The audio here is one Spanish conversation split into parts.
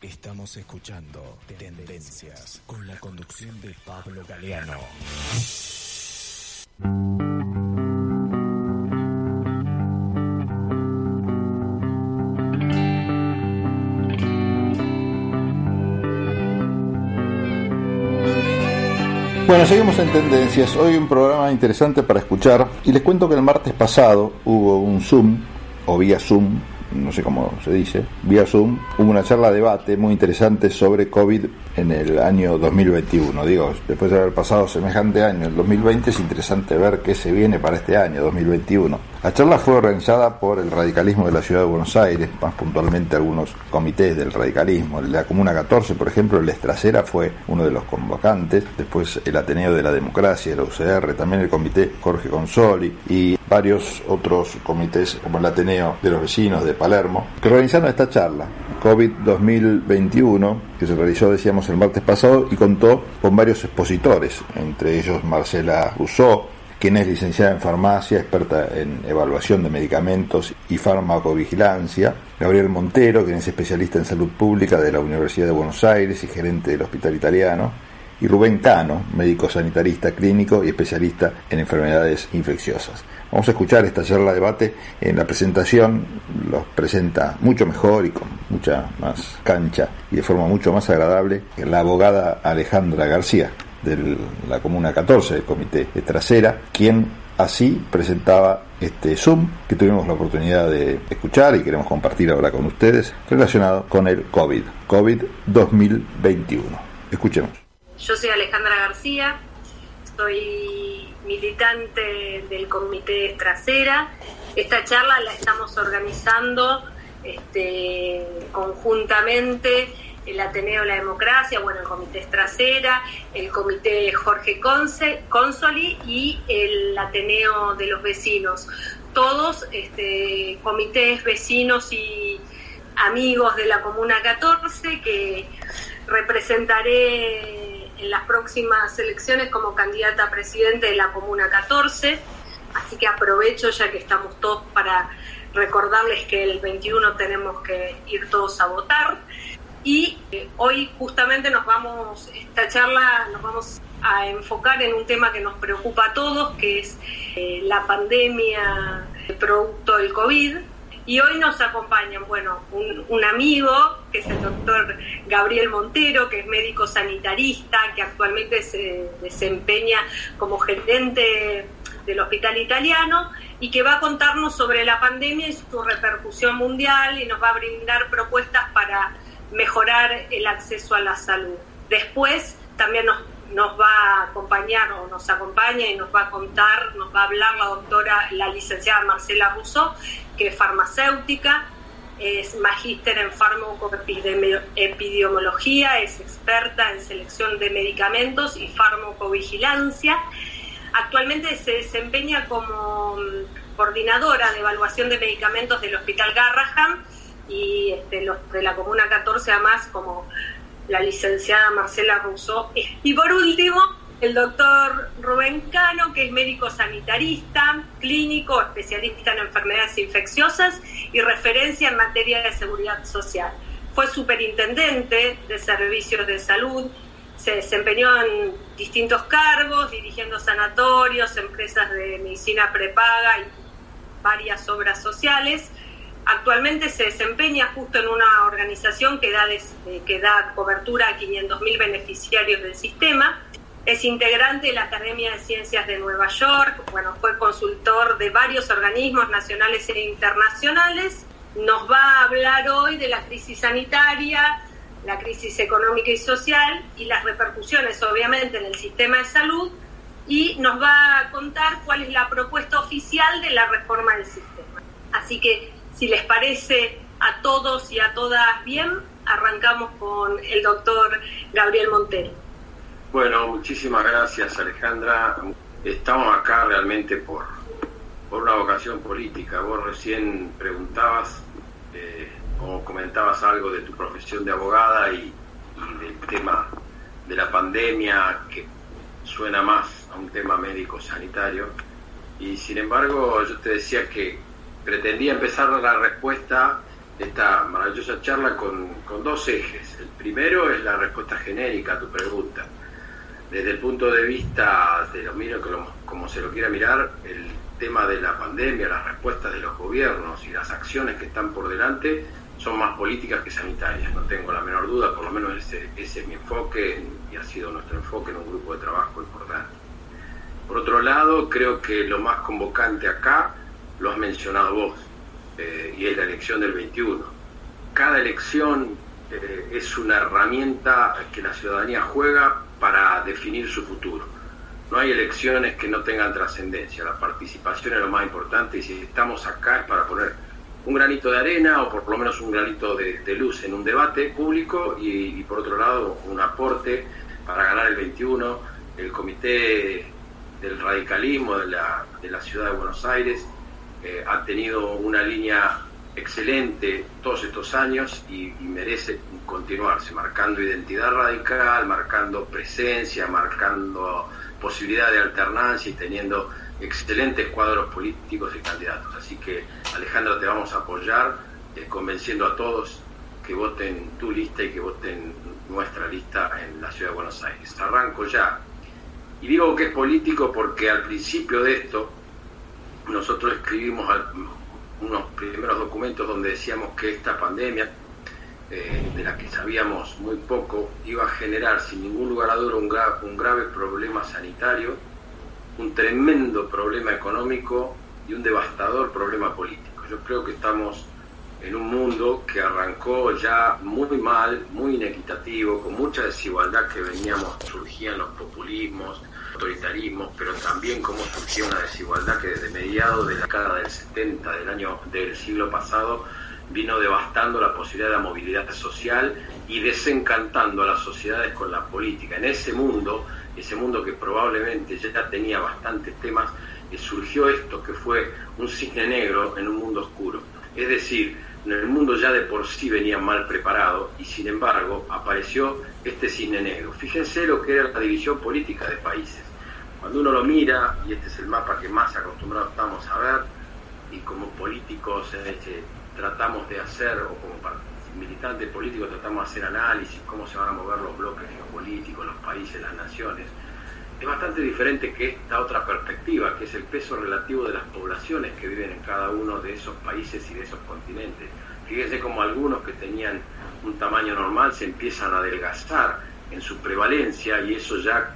Estamos escuchando Tendencias con la conducción de Pablo Galeano. Bueno, seguimos en Tendencias. Hoy un programa interesante para escuchar. Y les cuento que el martes pasado hubo un Zoom, o vía Zoom, no sé cómo se dice, vía Zoom, hubo una charla debate muy interesante sobre COVID en el año 2021. Digo, después de haber pasado semejante año, el 2020, es interesante ver qué se viene para este año, 2021. La charla fue organizada por el radicalismo de la ciudad de Buenos Aires, más puntualmente algunos comités del radicalismo. La Comuna 14, por ejemplo, el Estracera fue uno de los convocantes, después el Ateneo de la Democracia, el UCR, también el comité Jorge Consoli y varios otros comités como el Ateneo de los Vecinos de Palermo, que organizaron esta charla, COVID 2021, que se realizó, decíamos, el martes pasado y contó con varios expositores, entre ellos Marcela Rousseau, quien es licenciada en farmacia, experta en evaluación de medicamentos y farmacovigilancia, Gabriel Montero, quien es especialista en salud pública de la Universidad de Buenos Aires y gerente del Hospital Italiano, y Rubén Cano, médico sanitarista clínico y especialista en enfermedades infecciosas. Vamos a escuchar esta charla de debate. En la presentación los presenta mucho mejor y con mucha más cancha y de forma mucho más agradable la abogada Alejandra García de la Comuna 14 del Comité de Trasera, quien así presentaba este Zoom que tuvimos la oportunidad de escuchar y queremos compartir ahora con ustedes relacionado con el COVID, COVID 2021. Escuchemos. Yo soy Alejandra García, soy militante del Comité Trasera. Esta charla la estamos organizando este, conjuntamente el Ateneo de la Democracia, bueno, el Comité Trasera, el Comité Jorge Consoli y el Ateneo de los Vecinos. Todos este, comités vecinos y amigos de la Comuna 14 que representaré en las próximas elecciones como candidata a presidente de la Comuna 14. Así que aprovecho ya que estamos todos para recordarles que el 21 tenemos que ir todos a votar. Y eh, hoy justamente nos vamos, esta charla nos vamos a enfocar en un tema que nos preocupa a todos, que es eh, la pandemia producto del COVID. Y hoy nos acompañan, bueno, un, amigo, que es el doctor Gabriel Montero, que es médico sanitarista, que actualmente se desempeña como gerente del Hospital Italiano y que va a contarnos sobre la pandemia y su repercusión mundial y nos va a brindar propuestas para mejorar el acceso a la salud. Después también nos, nos va a acompañar o nos acompaña y nos va a contar, nos va a hablar la doctora, la licenciada Marcela Russo, que es farmacéutica, es magíster en farmacoepidemiología, es experta en selección de medicamentos y farmacovigilancia. Actualmente se desempeña como mm, coordinadora de evaluación de medicamentos del Hospital Garraham y este, de la Comuna 14 además como la licenciada Marcela Rousseau. Y por último, el doctor Rubén Cano, que es médico sanitarista, clínico, especialista en enfermedades infecciosas y referencia en materia de seguridad social. Fue superintendente de servicios de salud, se desempeñó en distintos cargos, dirigiendo sanatorios, empresas de medicina prepaga y varias obras sociales Actualmente se desempeña justo en una organización que da, eh, que da cobertura a 500.000 beneficiarios del sistema. Es integrante de la Academia de Ciencias de Nueva York, bueno, fue consultor de varios organismos nacionales e internacionales. Nos va a hablar hoy de la crisis sanitaria, la crisis económica y social y las repercusiones, obviamente, en el sistema de salud y nos va a contar cuál es la propuesta oficial de la reforma del sistema. Así que si les parece a todos y a todas bien, arrancamos con el doctor Gabriel Montero. Bueno, muchísimas gracias Alejandra. Estamos acá realmente por, por una vocación política. Vos recién preguntabas eh, o comentabas algo de tu profesión de abogada y, y del tema de la pandemia que suena más a un tema médico sanitario. Y sin embargo, yo te decía que pretendía empezar la respuesta esta maravillosa charla con, con dos ejes. El primero es la respuesta genérica a tu pregunta. Desde el punto de vista de lo miro como se lo quiera mirar, el tema de la pandemia, las respuestas de los gobiernos y las acciones que están por delante son más políticas que sanitarias, no tengo la menor duda, por lo menos ese, ese es mi enfoque y ha sido nuestro enfoque en un grupo de trabajo importante. Por otro lado, creo que lo más convocante acá lo has mencionado vos, eh, y es la elección del 21. Cada elección eh, es una herramienta que la ciudadanía juega para definir su futuro. No hay elecciones que no tengan trascendencia, la participación es lo más importante y si estamos acá es para poner un granito de arena o por lo menos un granito de, luz en un debate público y, por otro lado un aporte para ganar el 21. El comité del radicalismo de la, de la ciudad de Buenos Aires eh, ha tenido una línea excelente todos estos años y, merece continuarse, marcando identidad radical, marcando presencia, marcando posibilidad de alternancia y teniendo excelentes cuadros políticos y candidatos. Así que, Alejandro, te vamos a apoyar, eh, convenciendo a todos que voten tu lista y que voten nuestra lista en la ciudad de Buenos Aires. Arranco ya. Y digo que es político porque al principio de esto, nosotros escribimos unos primeros documentos donde decíamos que esta pandemia, eh, de la que sabíamos muy poco, iba a generar sin ningún lugar a duda un, un grave problema sanitario, un tremendo problema económico y un devastador problema político. Yo creo que estamos en un mundo que arrancó ya muy mal, muy inequitativo, con mucha desigualdad que veníamos, surgían los populismos, autoritarismo, pero también cómo surgió una desigualdad que desde mediados de la década del 70 del año del siglo pasado vino devastando la posibilidad de la movilidad social y desencantando a las sociedades con la política. En ese mundo, ese mundo que probablemente ya tenía bastantes temas, eh, surgió esto que fue un cisne negro en un mundo oscuro. Es decir, el mundo ya de por sí venía mal preparado y sin embargo apareció este cisne negro. Fíjense lo que era la división política de países. Cuando uno lo mira, y este es el mapa que más acostumbrados estamos a ver, y como políticos este, tratamos de hacer, o como militantes políticos tratamos de hacer análisis, cómo se van a mover los bloques geopolíticos, los países, las naciones, es bastante diferente que esta otra perspectiva, que es el peso relativo de las poblaciones que viven en cada uno de esos países y de esos continentes. Fíjense como algunos que tenían un tamaño normal se empiezan a adelgazar en su prevalencia y eso ya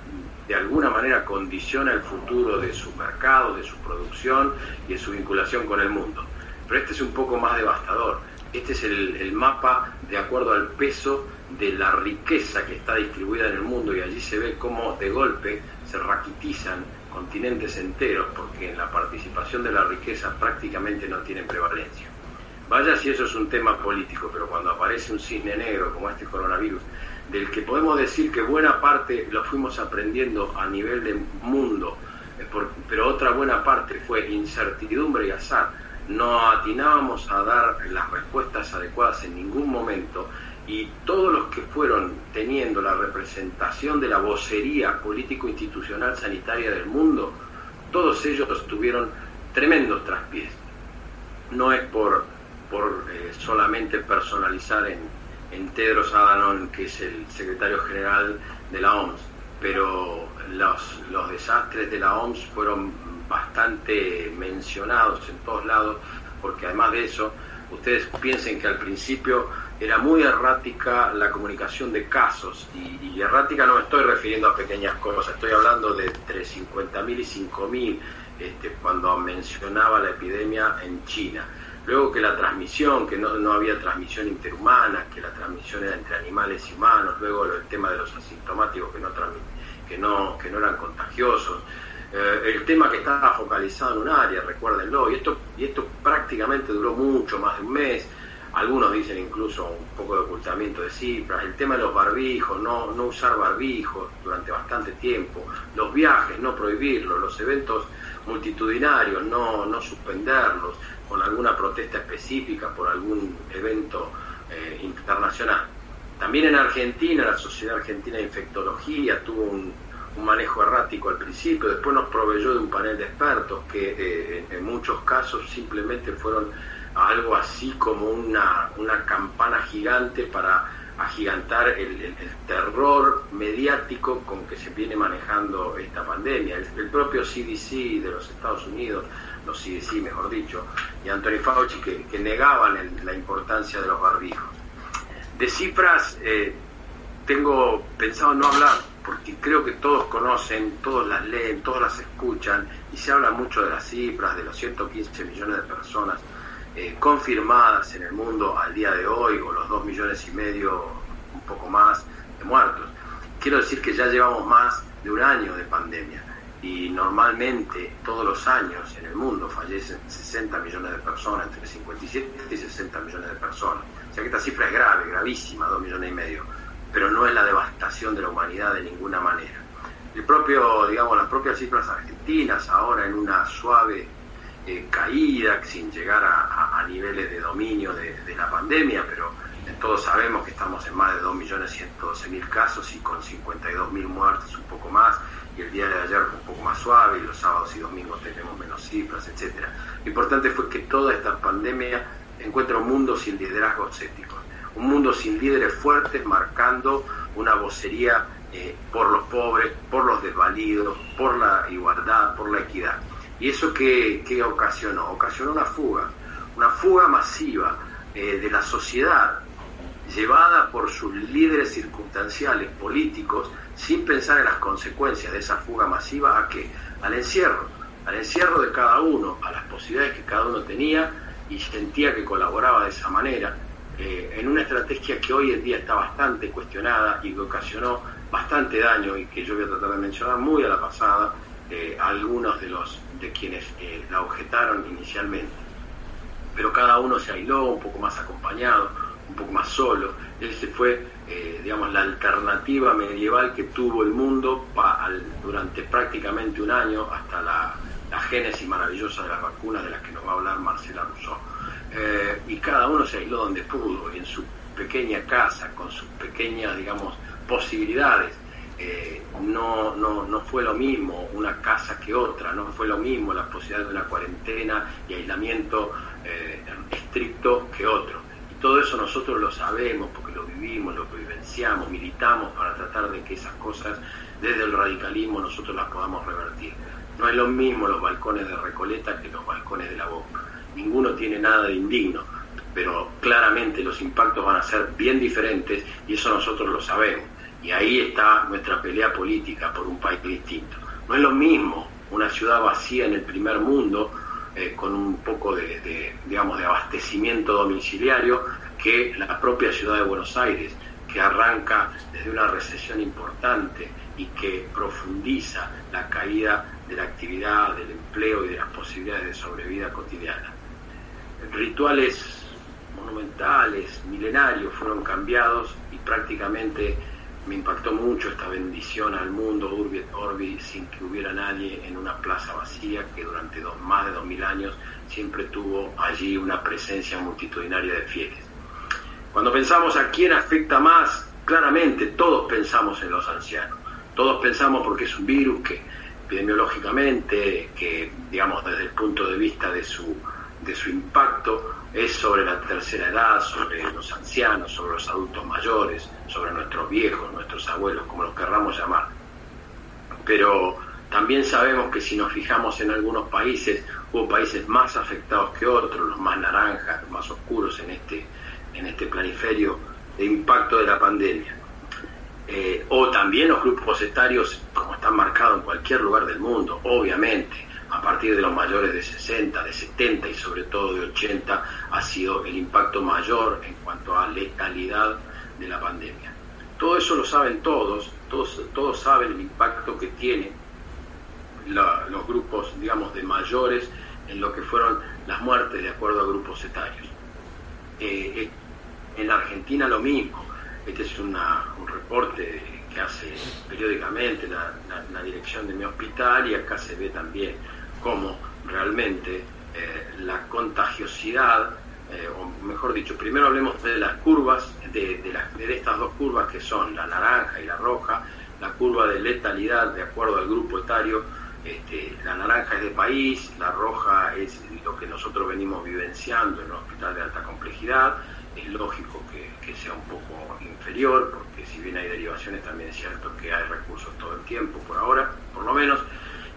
de alguna manera condiciona el futuro de su mercado, de su producción y de su vinculación con el mundo. Pero este es un poco más devastador. Este es el, mapa de acuerdo al peso de la riqueza que está distribuida en el mundo y allí se ve cómo de golpe se raquitizan continentes enteros porque en la participación de la riqueza prácticamente no tienen prevalencia. Vaya si eso es un tema político, pero cuando aparece un cisne negro como este coronavirus del que podemos decir que buena parte lo fuimos aprendiendo a nivel de mundo, eh, pero otra buena parte fue incertidumbre y azar. No atinábamos a dar las respuestas adecuadas en ningún momento y todos los que fueron teniendo la representación de la vocería político-institucional sanitaria del mundo, todos ellos tuvieron tremendos traspiés. No es por, por eh, solamente personalizar en, en Tedros Adhanom, que es el secretario general de la OMS, pero los, los desastres de la OMS fueron bastante mencionados en todos lados, porque además de eso, ustedes piensen que al principio era muy errática la comunicación de casos, y, errática no me estoy refiriendo a pequeñas cosas, estoy hablando de entre 50.000 y 5.000 este, cuando mencionaba la epidemia en China Luego que la transmisión, que no, no había transmisión interhumana, que la transmisión era entre animales y humanos, luego el tema de los asintomáticos que no, que no, que no eran contagiosos, eh, el tema que estaba focalizado en un área, recuérdenlo, y esto, y esto prácticamente duró mucho, más de un mes, algunos dicen incluso un poco de ocultamiento de cifras, el tema de los barbijos, no, no usar barbijos durante bastante tiempo, los viajes, no prohibirlos, los eventos multitudinarios, no, no suspenderlos, con alguna protesta específica por algún evento eh, internacional. También en Argentina, la Sociedad Argentina de Infectología tuvo un, manejo errático al principio, después nos proveyó de un panel de expertos que eh, en muchos casos simplemente fueron algo así como una, una campana gigante para agigantar el, terror mediático con que se viene manejando esta pandemia. El, propio CDC de los Estados Unidos, los CDC mejor dicho, y Anthony Fauci que, negaban la importancia de los barbijos. De cifras eh, tengo pensado no hablar, porque creo que todos conocen, todos las leen, todos las escuchan, y se habla mucho de las cifras, de los 115 millones de personas eh, confirmadas en el mundo al día de hoy, o los 2 millones y medio, un poco más, de muertos. Quiero decir que ya llevamos más de un año de pandemia y normalmente todos los años en el mundo fallecen 60 millones de personas, entre 57 y 60 millones de personas. O sea que esta cifra es grave, gravísima, 2 millones y medio, pero no es la devastación de la humanidad de ninguna manera. El propio, digamos, las propias cifras argentinas ahora en una suave eh, caída, sin llegar a, niveles de dominio de, la pandemia, pero todos sabemos que estamos en más de 2.112.000 casos y con 52.000 muertes, un poco más, y el día de ayer fue un poco más suave, y los sábados y domingos tenemos menos cifras, etcétera. Lo importante fue que toda esta pandemia encuentra un mundo sin liderazgos éticos, un mundo sin líderes fuertes marcando una vocería eh, por los pobres, por los desvalidos, por la igualdad, por la equidad. ¿Y eso qué, ocasionó? Ocasionó una fuga, una fuga masiva eh, de la sociedad, llevada por sus líderes circunstanciales políticos, sin pensar en las consecuencias de esa fuga masiva, ¿a qué? Al encierro, al encierro de cada uno, a las posibilidades que cada uno tenía y sentía que colaboraba de esa manera, eh, en una estrategia que hoy en día está bastante cuestionada y que ocasionó bastante daño y que yo voy a tratar de mencionar muy a la pasada, eh, algunos de los de quienes eh, la objetaron inicialmente. Pero cada uno se aisló un poco más acompañado, un poco más solo. Ese fue, eh, digamos, la alternativa medieval que tuvo el mundo durante prácticamente un año hasta la, génesis maravillosa de las vacunas de las que nos va a hablar Marcela Rousseau. y cada uno se aisló donde pudo, en su pequeña casa, con sus pequeñas, digamos, posibilidades no, no, no fue lo mismo una casa que otra, no fue lo mismo la posibilidad de una cuarentena y aislamiento eh, estricto que otro. Y todo eso nosotros lo sabemos porque lo vivimos, lo vivenciamos, militamos para tratar de que esas cosas desde el radicalismo nosotros las podamos revertir. No es lo mismo los balcones de Recoleta que los balcones de la Boca. Ninguno tiene nada de indigno, pero claramente los impactos van a ser bien diferentes y eso nosotros lo sabemos. Y ahí está nuestra pelea política por un país distinto. No es lo mismo una ciudad vacía en el primer mundo, eh, con un poco de, digamos, de abastecimiento domiciliario, que la propia ciudad de Buenos Aires, que arranca desde una recesión importante y que profundiza la caída de la actividad, del empleo y de las posibilidades de sobrevida cotidiana. Rituales monumentales, milenarios, fueron cambiados y prácticamente me impactó mucho esta bendición al mundo, Urbi et Orbi, sin que hubiera nadie en una plaza vacía que durante dos, más de dos mil años siempre tuvo allí una presencia multitudinaria de fieles. Cuando pensamos a quién afecta más, claramente todos pensamos en los ancianos. Todos pensamos porque es un virus que epidemiológicamente, que digamos desde el punto de vista de su, de su impacto, es sobre la tercera edad, sobre los ancianos, sobre los adultos mayores, sobre nuestros viejos, nuestros abuelos, como los querramos llamar. Pero también sabemos que si nos fijamos en algunos países, hubo países más afectados que otros, los más naranjas, los más oscuros en este, en este planiferio de impacto de la pandemia. Eh, o también los grupos etarios, como están marcados en cualquier lugar del mundo, obviamente a partir de los mayores de 60, de 70 y sobre todo de 80, ha sido el impacto mayor en cuanto a letalidad de la pandemia. Todo eso lo saben todos, todos, todos saben el impacto que tiene los grupos, digamos, de mayores en lo que fueron las muertes de acuerdo a grupos etarios. Eh, eh, en Argentina lo mismo. Este es un reporte que hace periódicamente la, la, dirección de mi hospital y acá se ve también cómo realmente eh, la contagiosidad, eh, o mejor dicho, primero hablemos de las curvas, de, de, estas dos curvas que son la naranja y la roja, la curva de letalidad de acuerdo al grupo etario Este, la naranja es de país, la roja es lo que nosotros venimos vivenciando en un hospital de alta complejidad. Es lógico que, sea un poco inferior, porque si bien hay derivaciones, también es cierto que hay recursos todo el tiempo, por ahora, por lo menos.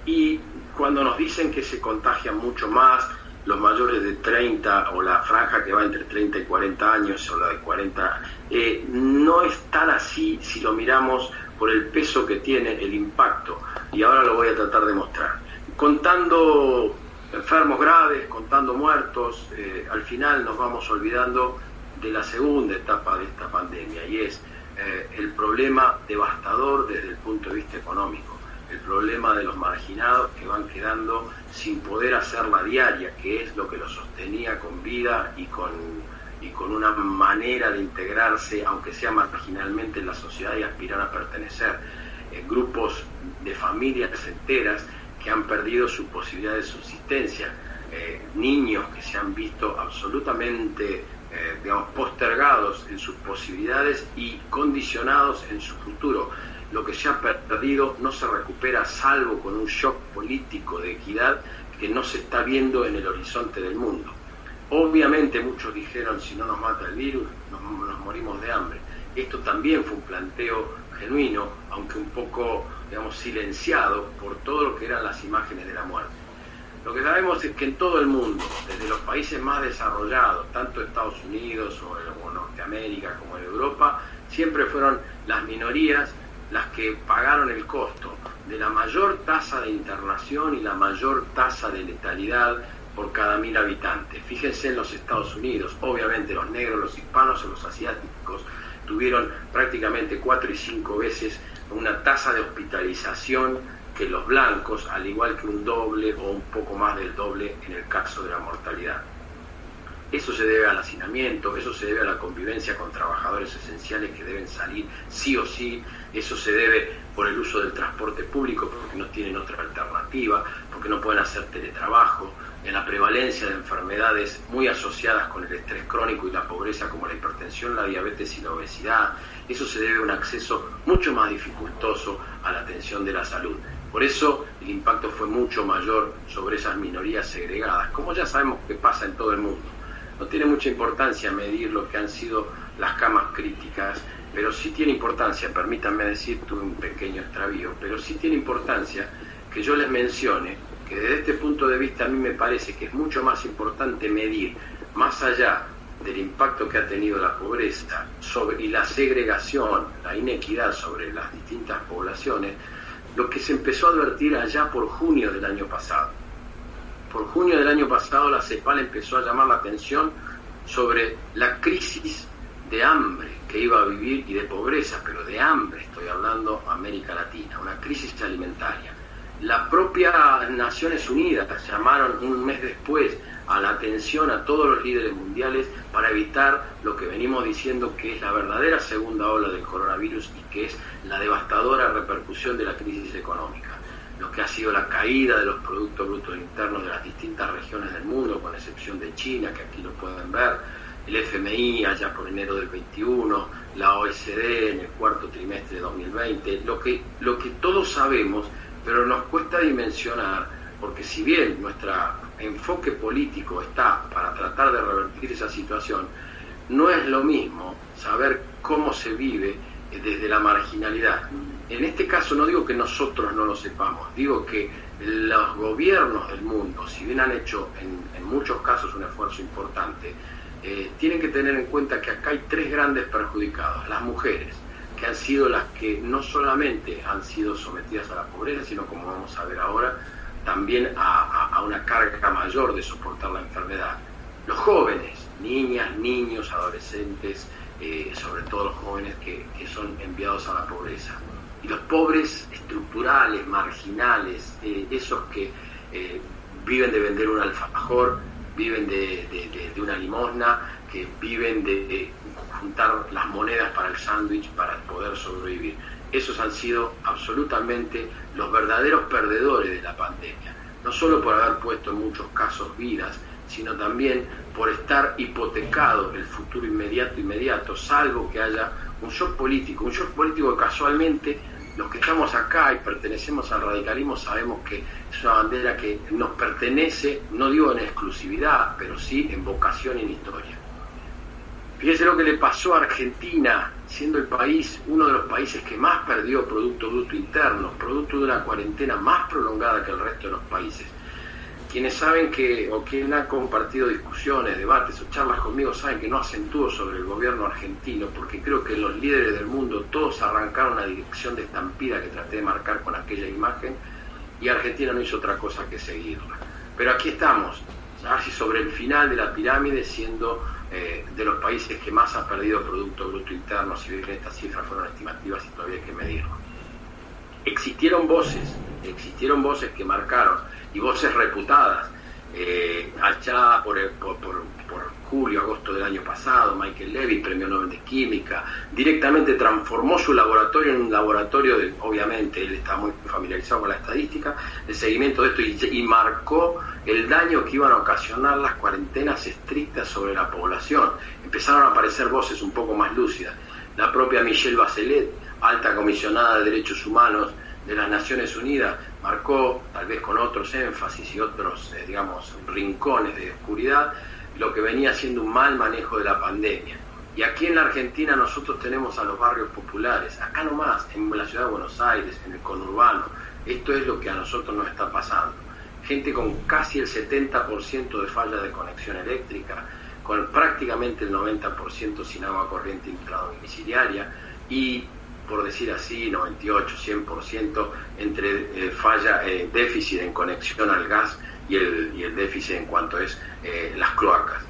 Y cuando nos dicen que se contagian mucho más los mayores de 30 o la franja que va entre 30 y 40 años o la de 40, eh, no es tan así si lo miramos por el peso que tiene el impacto. Y ahora lo voy a tratar de mostrar. Contando enfermos graves, contando muertos, eh, al final nos vamos olvidando de la segunda etapa de esta pandemia y es eh, el problema devastador desde el punto de vista económico, el problema de los marginados que van quedando sin poder hacer la diaria, que es lo que los sostenía con vida y con y con una manera de integrarse, aunque sea marginalmente, en la sociedad y aspirar a pertenecer. en grupos de familias enteras que han perdido su posibilidad de subsistencia, eh, niños que se han visto absolutamente eh, digamos, postergados en sus posibilidades y condicionados en su futuro. Lo que se ha perdido no se recupera salvo con un shock político de equidad que no se está viendo en el horizonte del mundo. Obviamente muchos dijeron, si no nos mata el virus, nos, morimos de hambre. Esto también fue un planteo genuino, aunque un poco, digamos, silenciado por todo lo que eran las imágenes de la muerte. Lo que sabemos es que en todo el mundo, desde los países más desarrollados, tanto Estados Unidos o, o Norteamérica como en Europa, siempre fueron las minorías las que pagaron el costo de la mayor tasa de internación y la mayor tasa de letalidad por cada mil habitantes. Fíjense en los Estados Unidos, obviamente los negros, los hispanos o los asiáticos tuvieron prácticamente cuatro y cinco veces una tasa de hospitalización que los blancos, al igual que un doble o un poco más del doble en el caso de la mortalidad. Eso se debe al hacinamiento, eso se debe a la convivencia con trabajadores esenciales que deben salir sí o sí, eso se debe por el uso del transporte público porque no tienen otra alternativa, porque no pueden hacer teletrabajo, en la prevalencia de enfermedades muy asociadas con el estrés crónico y la pobreza como la hipertensión, la diabetes y la obesidad. Eso se debe a un acceso mucho más dificultoso a la atención de la salud. Por eso el impacto fue mucho mayor sobre esas minorías segregadas, como ya sabemos que pasa en todo el mundo. No tiene mucha importancia medir lo que han sido las camas críticas, pero sí tiene importancia, permítanme decir, tuve un pequeño extravío, pero sí tiene importancia que yo les mencione que desde este punto de vista a mí me parece que es mucho más importante medir, más allá del impacto que ha tenido la pobreza sobre, y la segregación, la inequidad sobre las distintas poblaciones, lo que se empezó a advertir allá por junio del año pasado. Por junio del año pasado la CEPAL empezó a llamar la atención sobre la crisis de hambre que iba a vivir y de pobreza, pero de hambre estoy hablando América Latina, una crisis alimentaria la propia Naciones Unidas llamaron un mes después a la atención a todos los líderes mundiales para evitar lo que venimos diciendo que es la verdadera segunda ola del coronavirus y que es la devastadora repercusión de la crisis económica. Lo que ha sido la caída de los productos brutos internos de las distintas regiones del mundo, con excepción de China, que aquí lo pueden ver, el FMI allá por enero del 21, la OECD en el cuarto trimestre de 2020, lo que, lo que todos sabemos pero nos cuesta dimensionar, porque si bien nuestro enfoque político está para tratar de revertir esa situación, no es lo mismo saber cómo se vive desde la marginalidad. En este caso no digo que nosotros no lo sepamos, digo que los gobiernos del mundo, si bien han hecho en, muchos casos un esfuerzo importante, eh, tienen que tener en cuenta que acá hay tres grandes perjudicados, las mujeres, que han sido las que no solamente han sido sometidas a la pobreza, sino como vamos a ver ahora, también a, una carga mayor de soportar la enfermedad. Los jóvenes, niñas, niños, adolescentes, eh, sobre todo los jóvenes que, son enviados a la pobreza. Y los pobres estructurales, marginales, eh, esos que viven de vender un alfajor, viven de, de una limosna, que viven de juntar las monedas para el sándwich para poder sobrevivir. Esos han sido absolutamente los verdaderos perdedores de la pandemia, no solo por haber puesto en muchos casos vidas, sino también por estar hipotecado el futuro inmediato inmediato, salvo que haya un shock político, un shock político que casualmente los que estamos acá y pertenecemos al radicalismo sabemos que es una bandera que nos pertenece, no digo en exclusividad, pero sí en vocación y en historia. Fíjese lo que le pasó a Argentina, siendo el país, uno de los países que más perdió Producto Bruto Interno, producto de una cuarentena más prolongada que el resto de los países. Quienes saben que, o quien ha compartido discusiones, debates o charlas conmigo, saben que no acentúo sobre el gobierno argentino, porque creo que los líderes del mundo todos arrancaron la dirección de estampida que traté de marcar con aquella imagen, y Argentina no hizo otra cosa que seguirla. Pero aquí estamos, así sobre el final de la pirámide, siendo eh, de los países que más han perdido Producto Bruto Interno, si bien estas cifras fueron estimativas y todavía hay que medirlo. Existieron voces, existieron voces que marcaron, y voces reputadas, eh, por, julio, agosto del año pasado, Michael Levy, premio Nobel de Química, directamente transformó su laboratorio en un laboratorio, de, obviamente él está muy familiarizado con la estadística, de seguimiento de esto y, y marcó el daño que iban a ocasionar las cuarentenas estrictas sobre la población. Empezaron a aparecer voces un poco más lúcidas. La propia Michelle Bachelet, alta comisionada de derechos humanos de las Naciones Unidas, marcó, tal vez con otros énfasis y otros, eh, digamos, rincones de oscuridad, lo que venía siendo un mal manejo de la pandemia. Y aquí en la Argentina nosotros tenemos a los barrios populares, acá nomás, en la ciudad de Buenos Aires, en el conurbano. Esto es lo que a nosotros nos está pasando. Gente con casi el 70% de falla de conexión eléctrica, con prácticamente el 90% sin agua corriente intradomiciliaria y por decir así, 98, 100% entre eh, falla, eh, déficit en conexión al gas y el, y el déficit en cuanto es eh, las cloacas.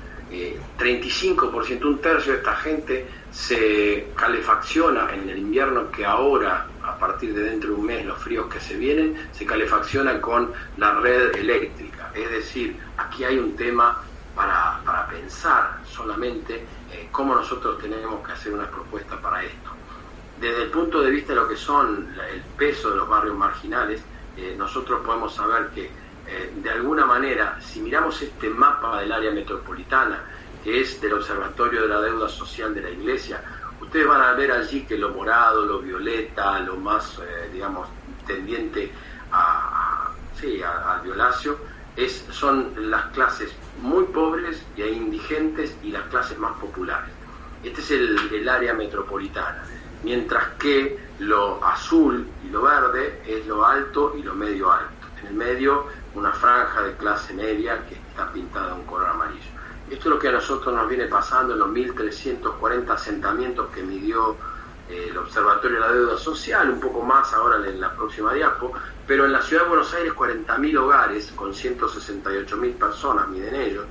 35%, un tercio de esta gente se calefacciona en el invierno que ahora, a partir de dentro de un mes, los fríos que se vienen, se calefacciona con la red eléctrica. Es decir, aquí hay un tema para, para pensar solamente cómo nosotros tenemos que hacer una propuesta para esto desde el punto de vista de lo que son el peso de los barrios marginales, eh, nosotros podemos saber que eh, de alguna manera, si miramos este mapa del área metropolitana, que es del Observatorio de la Deuda Social de la Iglesia, ustedes van a ver allí que lo morado, lo violeta, lo más, eh, digamos, tendiente a, sí, al violáceo, es, son las clases muy pobres e indigentes y las clases más populares. Este es el, el área metropolitana mientras que lo azul y lo verde es lo alto y lo medio alto. En el medio una franja de clase media que está pintada de un color amarillo. Esto es lo que a nosotros nos viene pasando en los 1.340 asentamientos que midió eh, el Observatorio de la Deuda Social, un poco más ahora en la próxima diapo, pero en la ciudad de Buenos Aires 40.000 hogares con 168.000 personas miden ellos,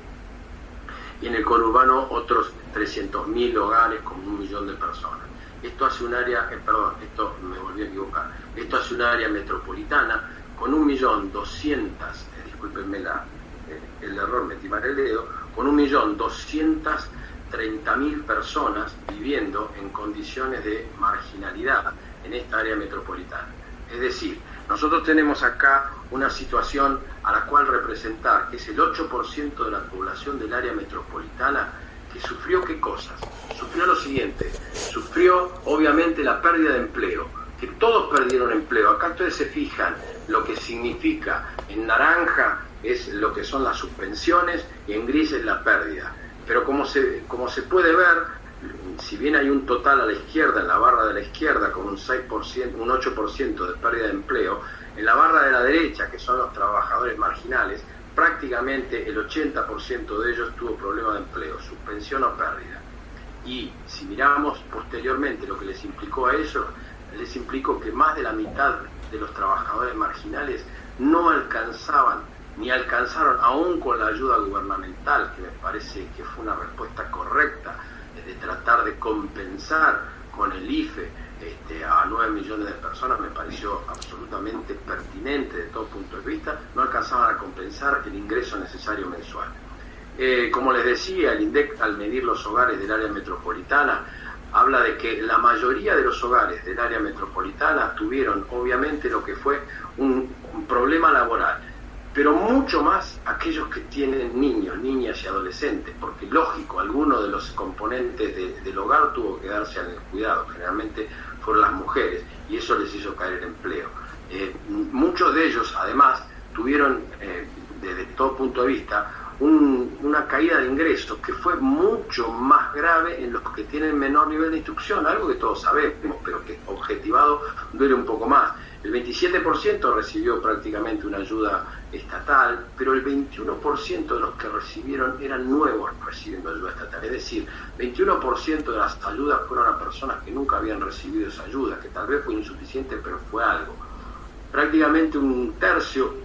y en el conurbano otros 300.000 hogares con un millón de personas esto hace un área, eh, perdón, esto me volví a equivocar, esto hace un área metropolitana con un millón doscientas, eh, discúlpenme eh, el error, metí mal el dedo, con un millón doscientas treinta mil personas viviendo en condiciones de marginalidad en esta área metropolitana. Es decir, nosotros tenemos acá una situación a la cual representar, que es el 8% de la población del área metropolitana, sufrió qué cosas? Sufrió lo siguiente, sufrió obviamente la pérdida de empleo, que todos perdieron empleo. Acá ustedes se fijan lo que significa, en naranja es lo que son las suspensiones y en gris es la pérdida. Pero como se, como se puede ver, si bien hay un total a la izquierda, en la barra de la izquierda, con un 6%, un 8% de pérdida de empleo, en la barra de la derecha, que son los trabajadores marginales, prácticamente el 80% de ellos tuvo problema de empleo, suspensión o pérdida. Y si miramos posteriormente lo que les implicó a ellos, les implicó que más de la mitad de los trabajadores marginales no alcanzaban ni alcanzaron aún con la ayuda gubernamental, que me parece que fue una respuesta correcta de tratar de compensar con el IFE este, a 9 millones de personas me pareció absolutamente pertinente de todo punto de vista, no alcanzaban a compensar el ingreso necesario mensual. Eh, como les decía, el INDEC al medir los hogares del área metropolitana habla de que la mayoría de los hogares del área metropolitana tuvieron obviamente lo que fue un, problema laboral. pero mucho más aquellos que tienen niños, niñas y adolescentes, porque lógico, alguno de los componentes del hogar tuvo que darse al cuidado, generalmente fueron las mujeres, y eso les hizo caer el empleo. Eh, muchos de ellos, además, tuvieron, eh, desde todo punto de vista, una caída de ingresos que fue mucho más grave en los que tienen menor nivel de instrucción, algo que todos sabemos, pero que objetivado duele un poco más. El 27% recibió prácticamente una ayuda estatal, pero el 21% de los que recibieron eran nuevos recibiendo ayuda estatal. Es decir, 21% de las ayudas fueron a personas que nunca habían recibido esa ayuda, que tal vez fue insuficiente, pero fue algo. Prácticamente un tercio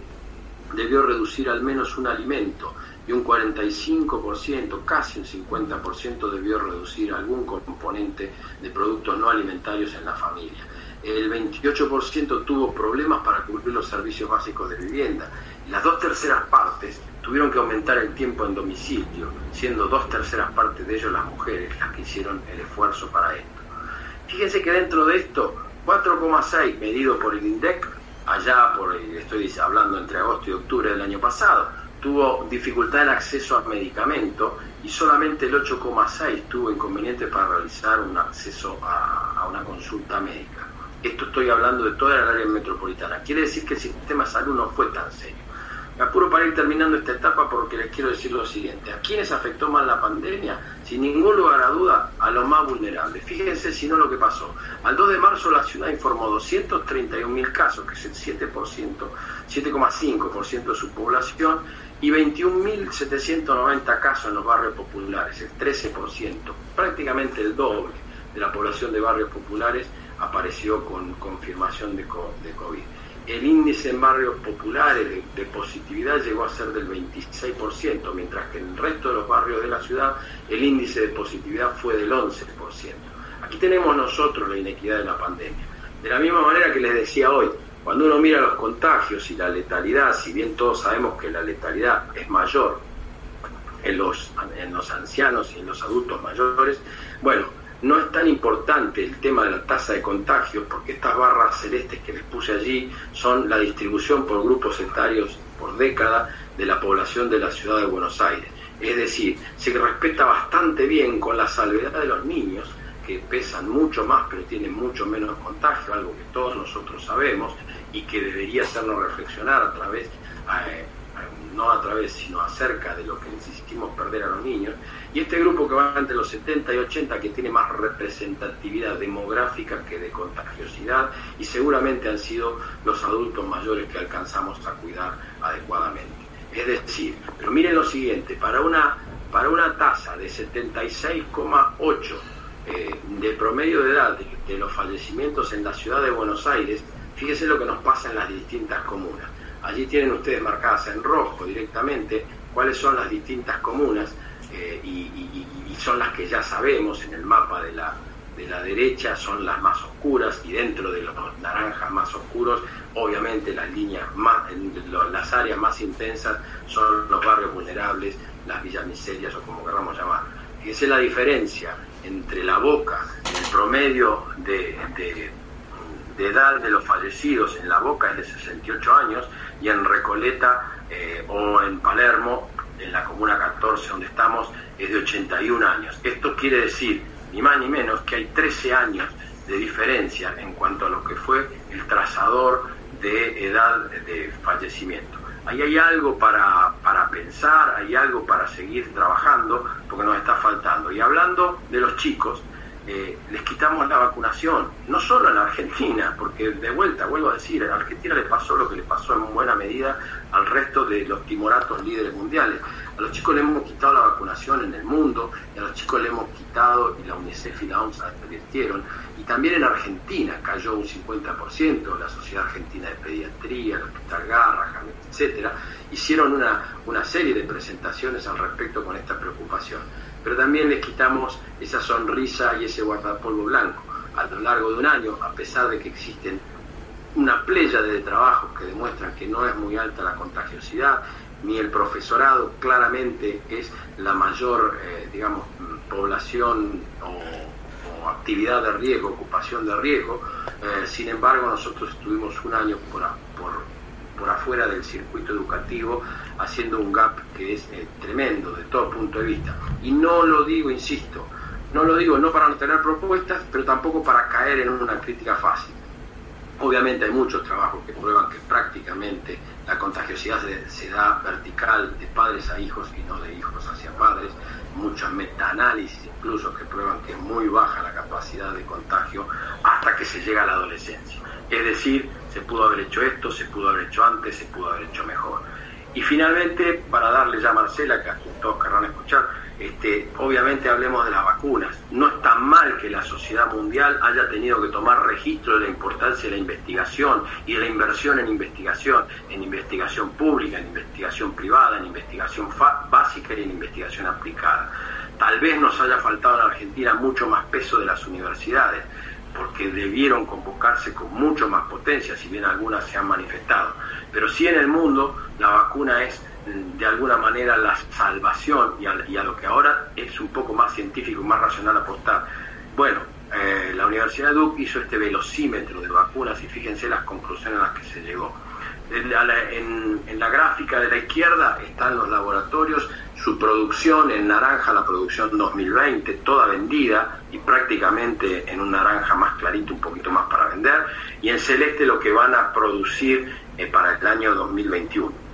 debió reducir al menos un alimento y un 45%, casi un 50% debió reducir algún componente de productos no alimentarios en la familia el 28% tuvo problemas para cubrir los servicios básicos de vivienda. Las dos terceras partes tuvieron que aumentar el tiempo en domicilio, siendo dos terceras partes de ellos las mujeres las que hicieron el esfuerzo para esto. Fíjense que dentro de esto, 4,6 medido por el INDEC, allá por, estoy hablando entre agosto y octubre del año pasado, tuvo dificultad en acceso a medicamentos y solamente el 8,6 tuvo inconveniente para realizar un acceso a una consulta médica. Esto estoy hablando de toda la área metropolitana. Quiere decir que el sistema de salud no fue tan serio. Me apuro para ir terminando esta etapa porque les quiero decir lo siguiente. ¿A quiénes afectó más la pandemia? Sin ningún lugar a duda, a los más vulnerables. Fíjense si no lo que pasó. Al 2 de marzo la ciudad informó 231 mil casos, que es el 7%, 7,5% de su población, y 21.790 casos en los barrios populares, el 13%, prácticamente el doble de la población de barrios populares apareció con confirmación de, COVID. El índice en barrios populares de, positividad llegó a ser del 26%, mientras que en el resto de los barrios de la ciudad el índice de positividad fue del 11%. Aquí tenemos nosotros la inequidad de la pandemia. De la misma manera que les decía hoy, cuando uno mira los contagios y la letalidad, si bien todos sabemos que la letalidad es mayor en los, ancianos y en los adultos mayores, bueno, no es tan importante el tema de la tasa de contagios porque estas barras celestes que les puse allí son la distribución por grupos etarios por década de la población de la ciudad de Buenos Aires. Es decir, se respeta bastante bien con la salvedad de los niños, que pesan mucho más pero tienen mucho menos contagio, algo que todos nosotros sabemos y que debería hacernos reflexionar a través, eh, no a través, sino acerca de lo que necesitamos perder a los niños y este grupo que va entre los 70 y 80, que tiene más representatividad demográfica que de contagiosidad, y seguramente han sido los adultos mayores que alcanzamos a cuidar adecuadamente. Es decir, pero miren lo siguiente, para una, para una tasa de 76,8 eh, de promedio de edad de, los fallecimientos en la ciudad de Buenos Aires, fíjense lo que nos pasa en las distintas comunas. Allí tienen ustedes marcadas en rojo directamente cuáles son las distintas comunas eh, y, son las que ya sabemos en el mapa de la, de la derecha, son las más oscuras y dentro de los naranjas más oscuros, obviamente las líneas más, las áreas más intensas son los barrios vulnerables, las villas miserias o como queramos llamar. Es la diferencia entre la boca, el promedio de, edad de los fallecidos en la boca es de 68 años y en Recoleta eh, o en Palermo en la Comuna 14 donde estamos es de 81 años. Esto quiere decir, ni más ni menos, que hay 13 años de diferencia en cuanto a lo que fue el trazador de edad de fallecimiento. Ahí hay algo para, para pensar, hay algo para seguir trabajando, porque nos está faltando. Y hablando de los chicos, eh, les quitamos la vacunación, no solo en Argentina, porque de vuelta, vuelvo a decir, en Argentina le pasó lo que le pasó en buena medida al resto de los timoratos líderes mundiales. A los chicos le hemos quitado la vacunación en el mundo, y a los chicos le hemos quitado, y la UNICEF y la OMS advirtieron, y también en Argentina cayó un 50%, la Sociedad Argentina de Pediatría, el Hospital Garrahan, etcétera, hicieron una, una serie de presentaciones al respecto con esta preocupación. Pero también les quitamos esa sonrisa y ese guardapolvo blanco. A lo largo de un año, a pesar de que existen una playa de trabajos que demuestran que no es muy alta la contagiosidad, ni el profesorado claramente es la mayor, eh, digamos, población o, actividad de riesgo, ocupación de riesgo. Eh, sin embargo, nosotros estuvimos un año por, por afuera del circuito educativo, haciendo un gap que es eh, tremendo de todo punto de vista. Y no lo digo, insisto, no lo digo no para no tener propuestas, pero tampoco para caer en una crítica fácil. Obviamente hay muchos trabajos que prueban que prácticamente la contagiosidad se, da vertical de padres a hijos y no de hijos hacia padres. Muchos metaanálisis incluso que prueban que es muy baja la capacidad de contagio hasta que se llega a la adolescencia. Es decir, se pudo haber hecho esto, se pudo haber hecho antes, se pudo haber hecho mejor. Y finalmente, para darle ya a Marcela, que todos querrán escuchar, este, obviamente hablemos de las vacunas. No está mal que la sociedad mundial haya tenido que tomar registro de la importancia de la investigación y de la inversión en investigación, en investigación pública, en investigación privada, en investigación básica y en investigación aplicada. Tal vez nos haya faltado en Argentina mucho más peso de las universidades, porque debieron convocarse con mucho más potencia, si bien algunas se han manifestado. Pero sí en el mundo la vacuna es de alguna manera la salvación y a, lo que ahora es un poco más científico más racional aportar. Bueno, eh, la Universidad de Duke hizo este velocímetro de vacunas y fíjense las conclusiones a las que se llegó. En, la gráfica de la izquierda están los laboratorios, su producción en naranja, la producción 2020, toda vendida y prácticamente en un naranja más clarito, un poquito más para vender, y en celeste lo que van a producir eh, para el año 2021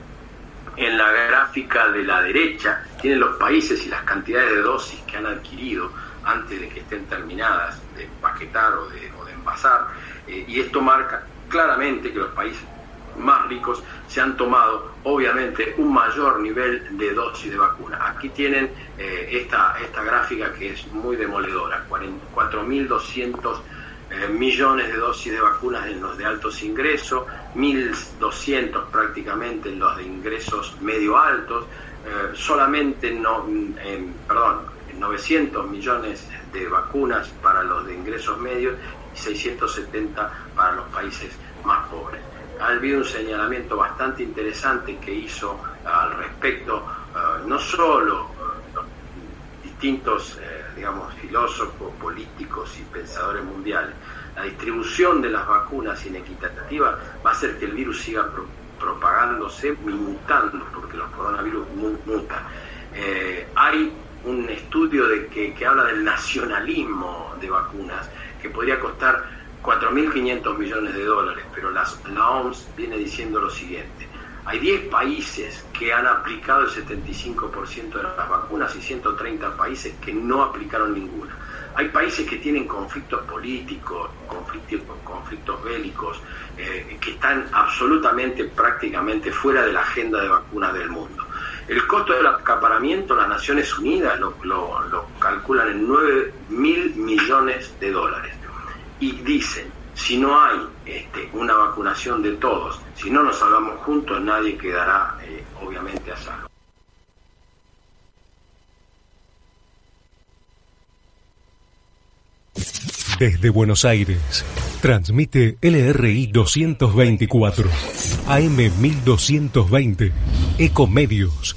en la gráfica de la derecha tienen los países y las cantidades de dosis que han adquirido antes de que estén terminadas de empaquetar o de, envasar, eh, y esto marca claramente que los países más ricos se han tomado obviamente un mayor nivel de dosis de vacuna. Aquí tienen eh, esta, esta gráfica que es muy demoledora, 4.200 eh, millones de dosis de vacunas en los de altos ingresos, 1.200 prácticamente en los de ingresos medio altos, eh, solamente no, perdón, 900 millones de vacunas para los de ingresos medios y 670 para los países más pobres. Ha habido un señalamiento bastante interesante que hizo al respecto, eh, no solo los distintos digamos, filósofos, políticos y pensadores mundiales, la distribución de las vacunas inequitativa va a hacer que el virus siga propagándose, mutando, porque los coronavirus mutan. Eh, hay un estudio de que, que habla del nacionalismo de vacunas, que podría costar 4.500 millones de dólares, pero la OMS viene diciendo lo siguiente. Hay 10 países que han aplicado el 75% de las vacunas y 130 países que no aplicaron ninguna. Hay países que tienen conflictos políticos, conflictos, conflictos bélicos, eh, que están absolutamente, prácticamente fuera de la agenda de vacunas del mundo. El costo del acaparamiento, las Naciones Unidas lo, lo calculan en 9 mil millones de dólares. Y dicen, si no hay este, una vacunación de todos, si no nos salvamos juntos, nadie quedará eh, obviamente a salvo. Desde Buenos Aires, transmite LRI 224, AM 1220, Ecomedios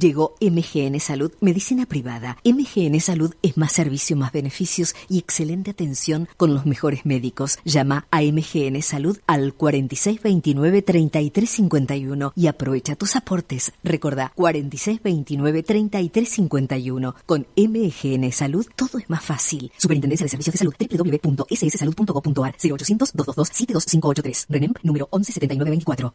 Llegó MGN Salud, medicina privada. MGN Salud es más servicio, más beneficios y excelente atención con los mejores médicos. Llama a MGN Salud al 4629-3351 y aprovecha tus aportes. Recordá, 4629-3351. Con MGN Salud todo es más fácil. Superintendencia de Servicios de Salud www.sssalud.gov.ar 0800 222 72583. RENEM número 117924.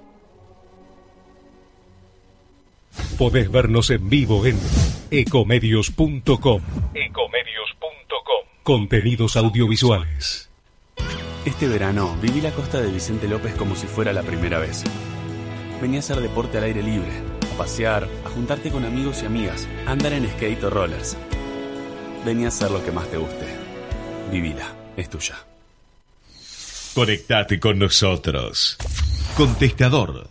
Podés vernos en vivo en ecomedios.com. Ecomedios.com. Contenidos audiovisuales. Este verano viví la costa de Vicente López como si fuera la primera vez. Venía a hacer deporte al aire libre, a pasear, a juntarte con amigos y amigas, a andar en skate o rollers. Venía a hacer lo que más te guste. Vivila, es tuya. Conectate con nosotros. Contestador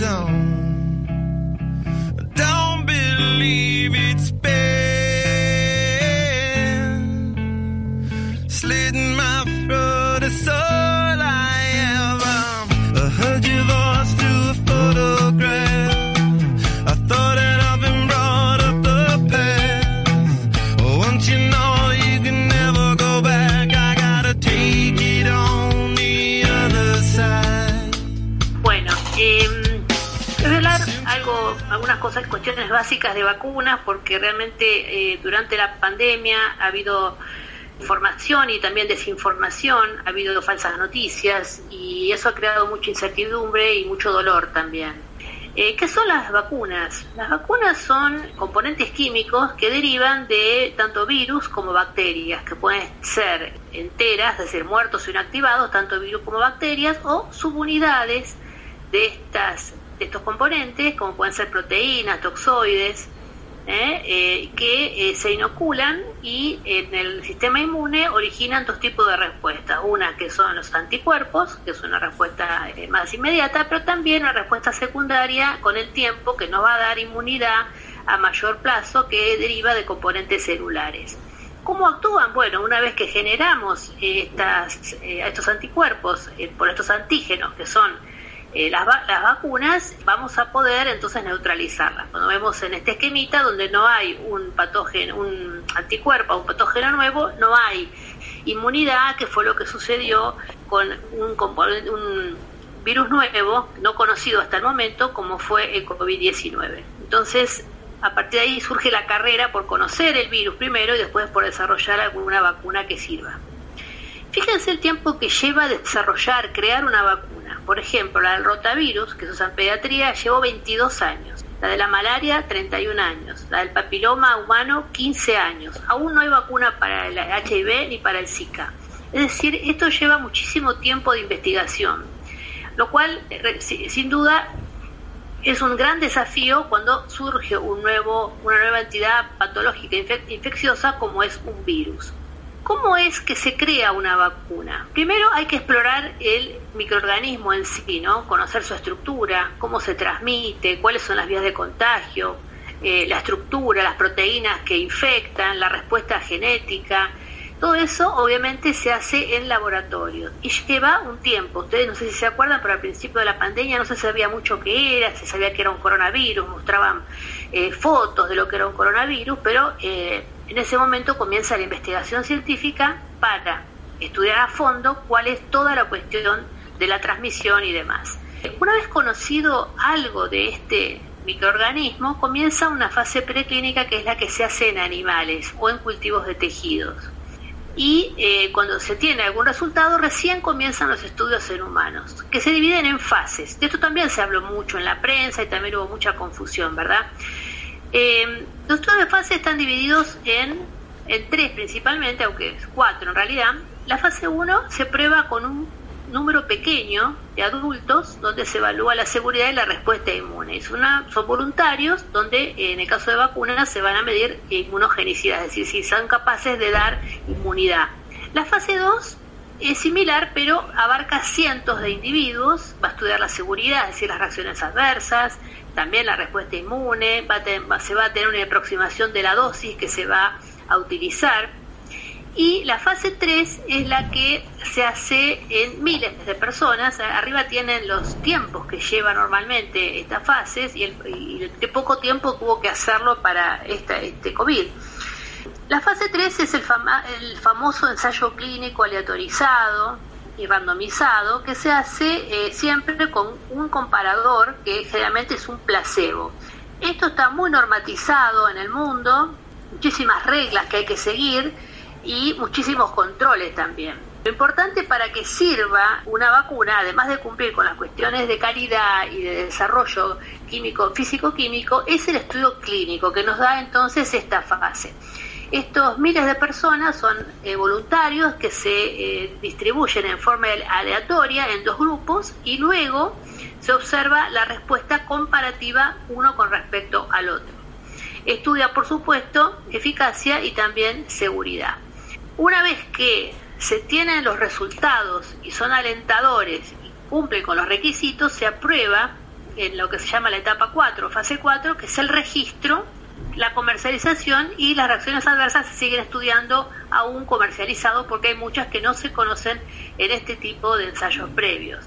down. Cosas, cuestiones básicas de vacunas, porque realmente eh, durante la pandemia ha habido información y también desinformación, ha habido falsas noticias y eso ha creado mucha incertidumbre y mucho dolor también. Eh, ¿Qué son las vacunas? Las vacunas son componentes químicos que derivan de tanto virus como bacterias, que pueden ser enteras, es decir, muertos o inactivados, tanto virus como bacterias, o subunidades de, estas, estos componentes, como pueden ser proteínas, toxoides, ¿eh? Eh, que eh, se inoculan y en el sistema inmune originan dos tipos de respuestas. Una que son los anticuerpos, que es una respuesta más inmediata, pero también una respuesta secundaria con el tiempo que nos va a dar inmunidad a mayor plazo que deriva de componentes celulares. ¿Cómo actúan? Bueno, una vez que generamos estas, estos anticuerpos por estos antígenos que son eh, las, las vacunas, vamos a poder entonces neutralizarlas. Cuando vemos en este esquemita donde no hay un patógeno, un anticuerpo, un patógeno nuevo, no hay inmunidad, que fue lo que sucedió con un, un virus nuevo, no conocido hasta el momento, como fue el COVID-19. Entonces, a partir de ahí surge la carrera por conocer el virus primero y después por desarrollar alguna vacuna que sirva. Fíjense el tiempo que lleva desarrollar, crear una vacuna. Por ejemplo, la del rotavirus, que se usa en pediatría, llevó 22 años. La de la malaria, 31 años. La del papiloma humano, 15 años. Aún no hay vacuna para el HIV ni para el Zika. Es decir, esto lleva muchísimo tiempo de investigación, lo cual, sin duda, es un gran desafío cuando surge una nueva entidad patológica infe- infecciosa como es un virus. ¿Cómo es que se crea una vacuna? Primero hay que explorar el microorganismo en sí, ¿no? Conocer su estructura, cómo se transmite, cuáles son las vías de contagio, eh, la estructura, las proteínas que infectan, la respuesta genética. Todo eso obviamente se hace en laboratorio y lleva un tiempo. Ustedes no sé si se acuerdan, pero al principio de la pandemia no se sabía mucho qué era, se sabía que era un coronavirus, mostraban eh, fotos de lo que era un coronavirus, pero eh, en ese momento comienza la investigación científica para estudiar a fondo cuál es toda la cuestión de la transmisión y demás. Una vez conocido algo de este microorganismo, comienza una fase preclínica que es la que se hace en animales o en cultivos de tejidos. y eh, cuando se tiene algún resultado recién comienzan los estudios en humanos, que se dividen en fases. De esto también se habló mucho en la prensa y también hubo mucha confusión, ¿verdad? Eh, los estudios de fase están divididos en, en tres principalmente, aunque es cuatro en realidad. La fase 1 se prueba con un número pequeño de adultos donde se evalúa la seguridad y la respuesta inmune. Es una, son voluntarios donde en el caso de vacunas se van a medir inmunogenicidad, es decir, si son capaces de dar inmunidad. La fase 2 es similar, pero abarca cientos de individuos, va a estudiar la seguridad, es decir, las reacciones adversas, también la respuesta inmune, va a se va a tener una aproximación de la dosis que se va a utilizar y la fase 3 es la que se hace en miles de personas. Arriba tienen los tiempos que lleva normalmente estas fases y, el, poco tiempo tuvo que hacerlo para esta, este COVID. La fase 3 es el, el famoso ensayo clínico aleatorizado y randomizado que se hace eh, siempre con un comparador que generalmente es un placebo. Esto está muy normatizado en el mundo, muchísimas reglas que hay que seguir y muchísimos controles también. Lo importante para que sirva una vacuna, además de cumplir con las cuestiones de calidad y de desarrollo químico, físico-químico, es el estudio clínico que nos da entonces esta fase. Estos miles de personas son eh, voluntarios que se eh, distribuyen en forma aleatoria en dos grupos y luego se observa la respuesta comparativa uno con respecto al otro. Estudia, por supuesto, eficacia y también seguridad. Una vez que se tienen los resultados y son alentadores y cumplen con los requisitos, se aprueba en lo que se llama la etapa 4, fase 4, que es el registro, la comercialización y las reacciones adversas se siguen estudiando aún comercializados porque hay muchas que no se conocen en este tipo de ensayos previos.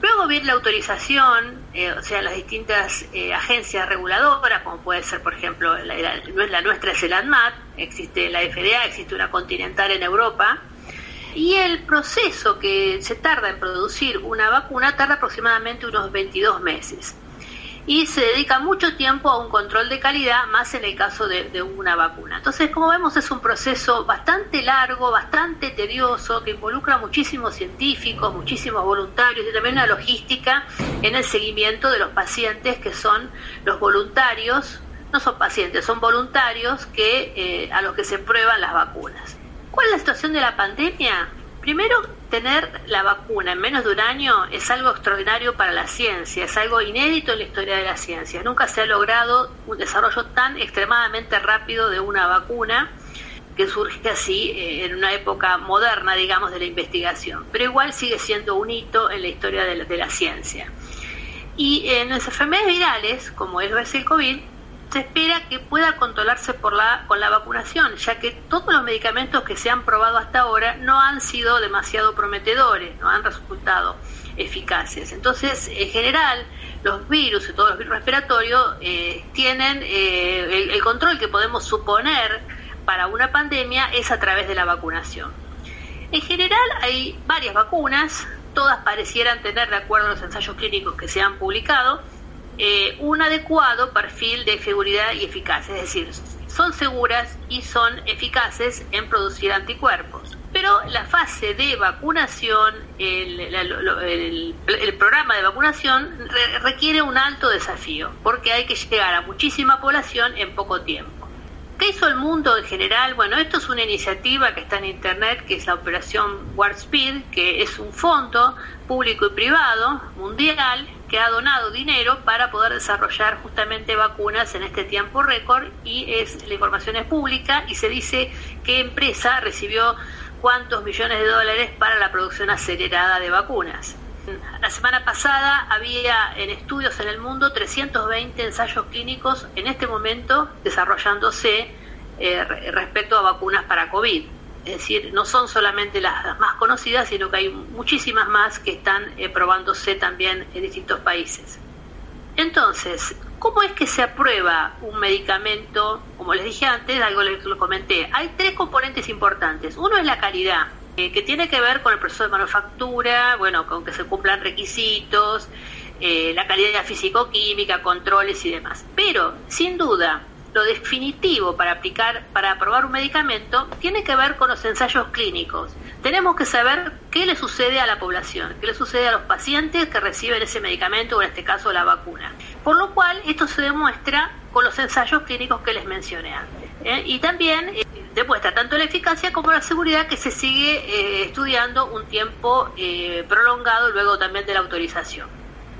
Luego viene la autorización, eh, o sea, las distintas eh, agencias reguladoras, como puede ser, por ejemplo, la, la, nuestra es el ANMAT, existe la FDA, existe una continental en Europa, y el proceso que se tarda en producir una vacuna tarda aproximadamente unos 22 meses y se dedica mucho tiempo a un control de calidad, más en el caso de, una vacuna. Entonces, como vemos, es un proceso bastante largo, bastante tedioso, que involucra muchísimos científicos, muchísimos voluntarios y también una logística en el seguimiento de los pacientes que son los voluntarios, no son pacientes, son voluntarios que eh, a los que se prueban las vacunas. ¿Cuál es la situación de la pandemia? Primero, tener la vacuna en menos de un año es algo extraordinario para la ciencia, es algo inédito en la historia de la ciencia. Nunca se ha logrado un desarrollo tan extremadamente rápido de una vacuna que surge así eh, en una época moderna, digamos, de la investigación. Pero igual sigue siendo un hito en la historia de la, de la ciencia. Y en las enfermedades virales, como es el COVID, se espera que pueda controlarse con la vacunación, ya que todos los medicamentos que se han probado hasta ahora no han sido demasiado prometedores, no han resultado eficaces. Entonces, en general, los virus y todos los virus respiratorios eh, tienen eh, el, control que podemos suponer para una pandemia es a través de la vacunación. En general hay varias vacunas, todas parecieran tener, de acuerdo a los ensayos clínicos que se han publicado, eh, un adecuado perfil de seguridad y eficacia, es decir, son seguras y son eficaces en producir anticuerpos. Pero la fase de vacunación, el, programa de vacunación requiere un alto desafío, porque hay que llegar a muchísima población en poco tiempo. ¿Qué hizo el mundo en general? Bueno, esto es una iniciativa que está en Internet, que es la operación Warp Speed, que es un fondo público y privado mundial que ha donado dinero para poder desarrollar justamente vacunas en este tiempo récord y es la información es pública y se dice qué empresa recibió cuántos millones de dólares para la producción acelerada de vacunas. La semana pasada había en estudios en el mundo 320 ensayos clínicos en este momento desarrollándose eh, respecto a vacunas para COVID. Es decir, no son solamente las, más conocidas, sino que hay muchísimas más que están eh, probándose también en distintos países. Entonces, ¿cómo es que se aprueba un medicamento? Como les dije antes, algo les lo comenté. Hay tres componentes importantes. Uno es la calidad, eh, que tiene que ver con el proceso de manufactura, bueno, con que se cumplan requisitos, eh, la calidad físico-química, controles y demás. Pero, sin duda, lo definitivo para aplicar, para aprobar un medicamento, tiene que ver con los ensayos clínicos. Tenemos que saber qué le sucede a la población, qué le sucede a los pacientes que reciben ese medicamento, o en este caso la vacuna. Por lo cual, esto se demuestra con los ensayos clínicos que les mencioné antes. ¿eh? Y también eh, demuestra tanto la eficacia como la seguridad que se sigue eh, estudiando un tiempo eh, prolongado luego también de la autorización,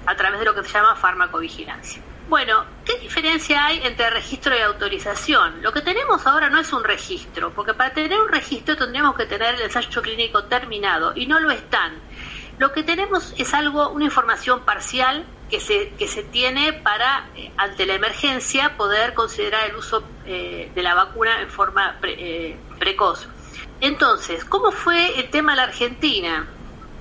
a través de lo que se llama farmacovigilancia. Bueno, ¿qué diferencia hay entre registro y autorización? Lo que tenemos ahora no es un registro, porque para tener un registro tendríamos que tener el ensayo clínico terminado y no lo están. Lo que tenemos es algo, una información parcial que se, que se tiene para, eh, ante la emergencia, poder considerar el uso eh, de la vacuna en forma pre- eh, precoz. Entonces, ¿cómo fue el tema en la Argentina?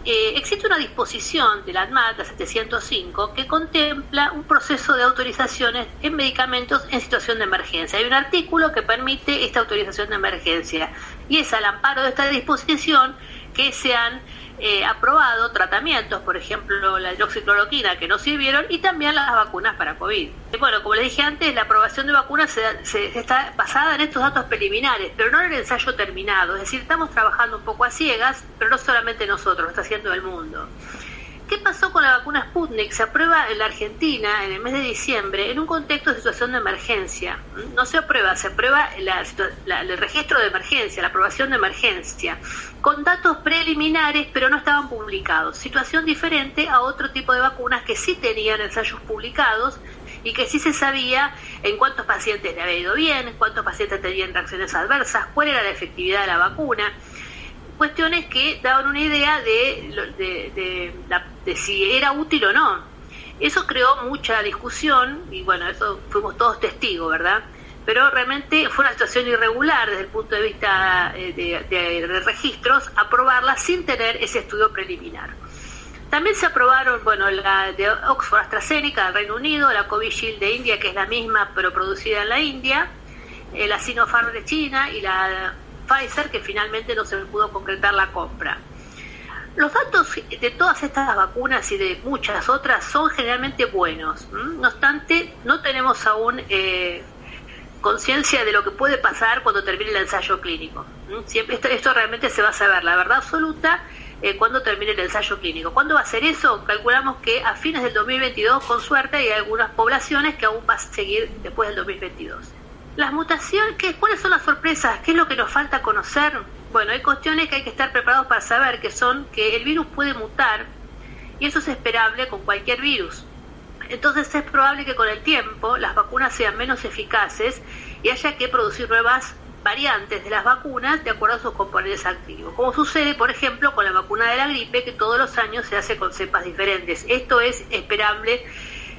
Eh, existe una disposición de la ANMAT, la 705, que contempla un proceso de autorizaciones en medicamentos en situación de emergencia. Hay un artículo que permite esta autorización de emergencia y es al amparo de esta disposición que se han eh, aprobado tratamientos, por ejemplo la hidroxicloroquina que no sirvieron y también las vacunas para COVID. Bueno, como les dije antes, la aprobación de vacunas se, se- está basada en estos datos preliminares, pero no en el ensayo terminado. Es decir, estamos trabajando un poco a ciegas, pero no solamente nosotros, lo está haciendo el mundo. ¿Qué pasó con la vacuna Sputnik? Se aprueba en la Argentina en el mes de diciembre en un contexto de situación de emergencia. No se aprueba, se aprueba el registro de emergencia, la aprobación de emergencia, con datos preliminares pero no estaban publicados. Situación diferente a otro tipo de vacunas que sí tenían ensayos publicados y que sí se sabía en cuántos pacientes le había ido bien, en cuántos pacientes tenían reacciones adversas, cuál era la efectividad de la vacuna cuestiones que daban una idea de, si era útil o no. Eso creó mucha discusión y bueno, eso fuimos todos testigos, ¿verdad? Pero realmente fue una situación irregular desde el punto de vista eh, de registros aprobarla sin tener ese estudio preliminar. También se aprobaron, bueno, la de Oxford AstraZeneca del Reino Unido, la Covishield de India, que es la misma pero producida en la India, eh, la Sinopharm de China y la Pfizer, que finalmente no se pudo concretar la compra. Los datos de todas estas vacunas y de muchas otras son generalmente buenos. No obstante, no tenemos aún eh, conciencia de lo que puede pasar cuando termine el ensayo clínico. Siempre esto, esto realmente se va a saber, la verdad absoluta, eh, cuando termine el ensayo clínico. ¿Cuándo va a ser eso? Calculamos que a fines del 2022, con suerte, hay algunas poblaciones que aún va a seguir después del 2022. Las mutaciones, ¿qué, ¿cuáles son las sorpresas? ¿Qué es lo que nos falta conocer? Bueno, hay cuestiones que hay que estar preparados para saber, que son que el virus puede mutar y eso es esperable con cualquier virus. Entonces es probable que con el tiempo las vacunas sean menos eficaces y haya que producir nuevas variantes de las vacunas de acuerdo a sus componentes activos. Como sucede, por ejemplo, con la vacuna de la gripe, que todos los años se hace con cepas diferentes. Esto es esperable,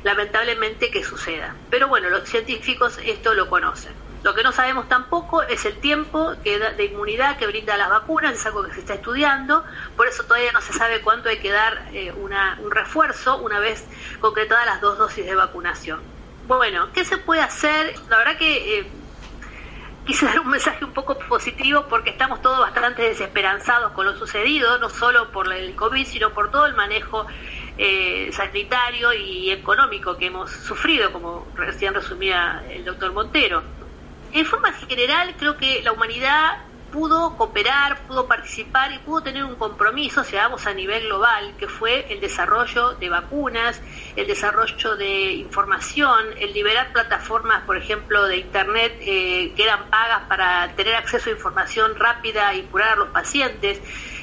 lamentablemente, que suceda. Pero bueno, los científicos esto lo conocen. Lo que no sabemos tampoco es el tiempo de inmunidad que brinda las vacunas, es algo que se está estudiando, por eso todavía no se sabe cuánto hay que dar eh, una- un refuerzo una vez concretadas las dos dosis de vacunación. Bueno, ¿qué se puede hacer? La verdad que eh, quise dar un mensaje un poco positivo porque estamos todos bastante desesperanzados con lo sucedido, no solo por el COVID, sino por todo el manejo eh, sanitario y económico que hemos sufrido, como recién resumía el doctor Montero. En forma general, creo que la humanidad pudo cooperar, pudo participar y pudo tener un compromiso, si vamos a nivel global, que fue el desarrollo de vacunas, el desarrollo de información, el liberar plataformas, por ejemplo, de Internet eh, que eran pagas para tener acceso a información rápida y curar a los pacientes.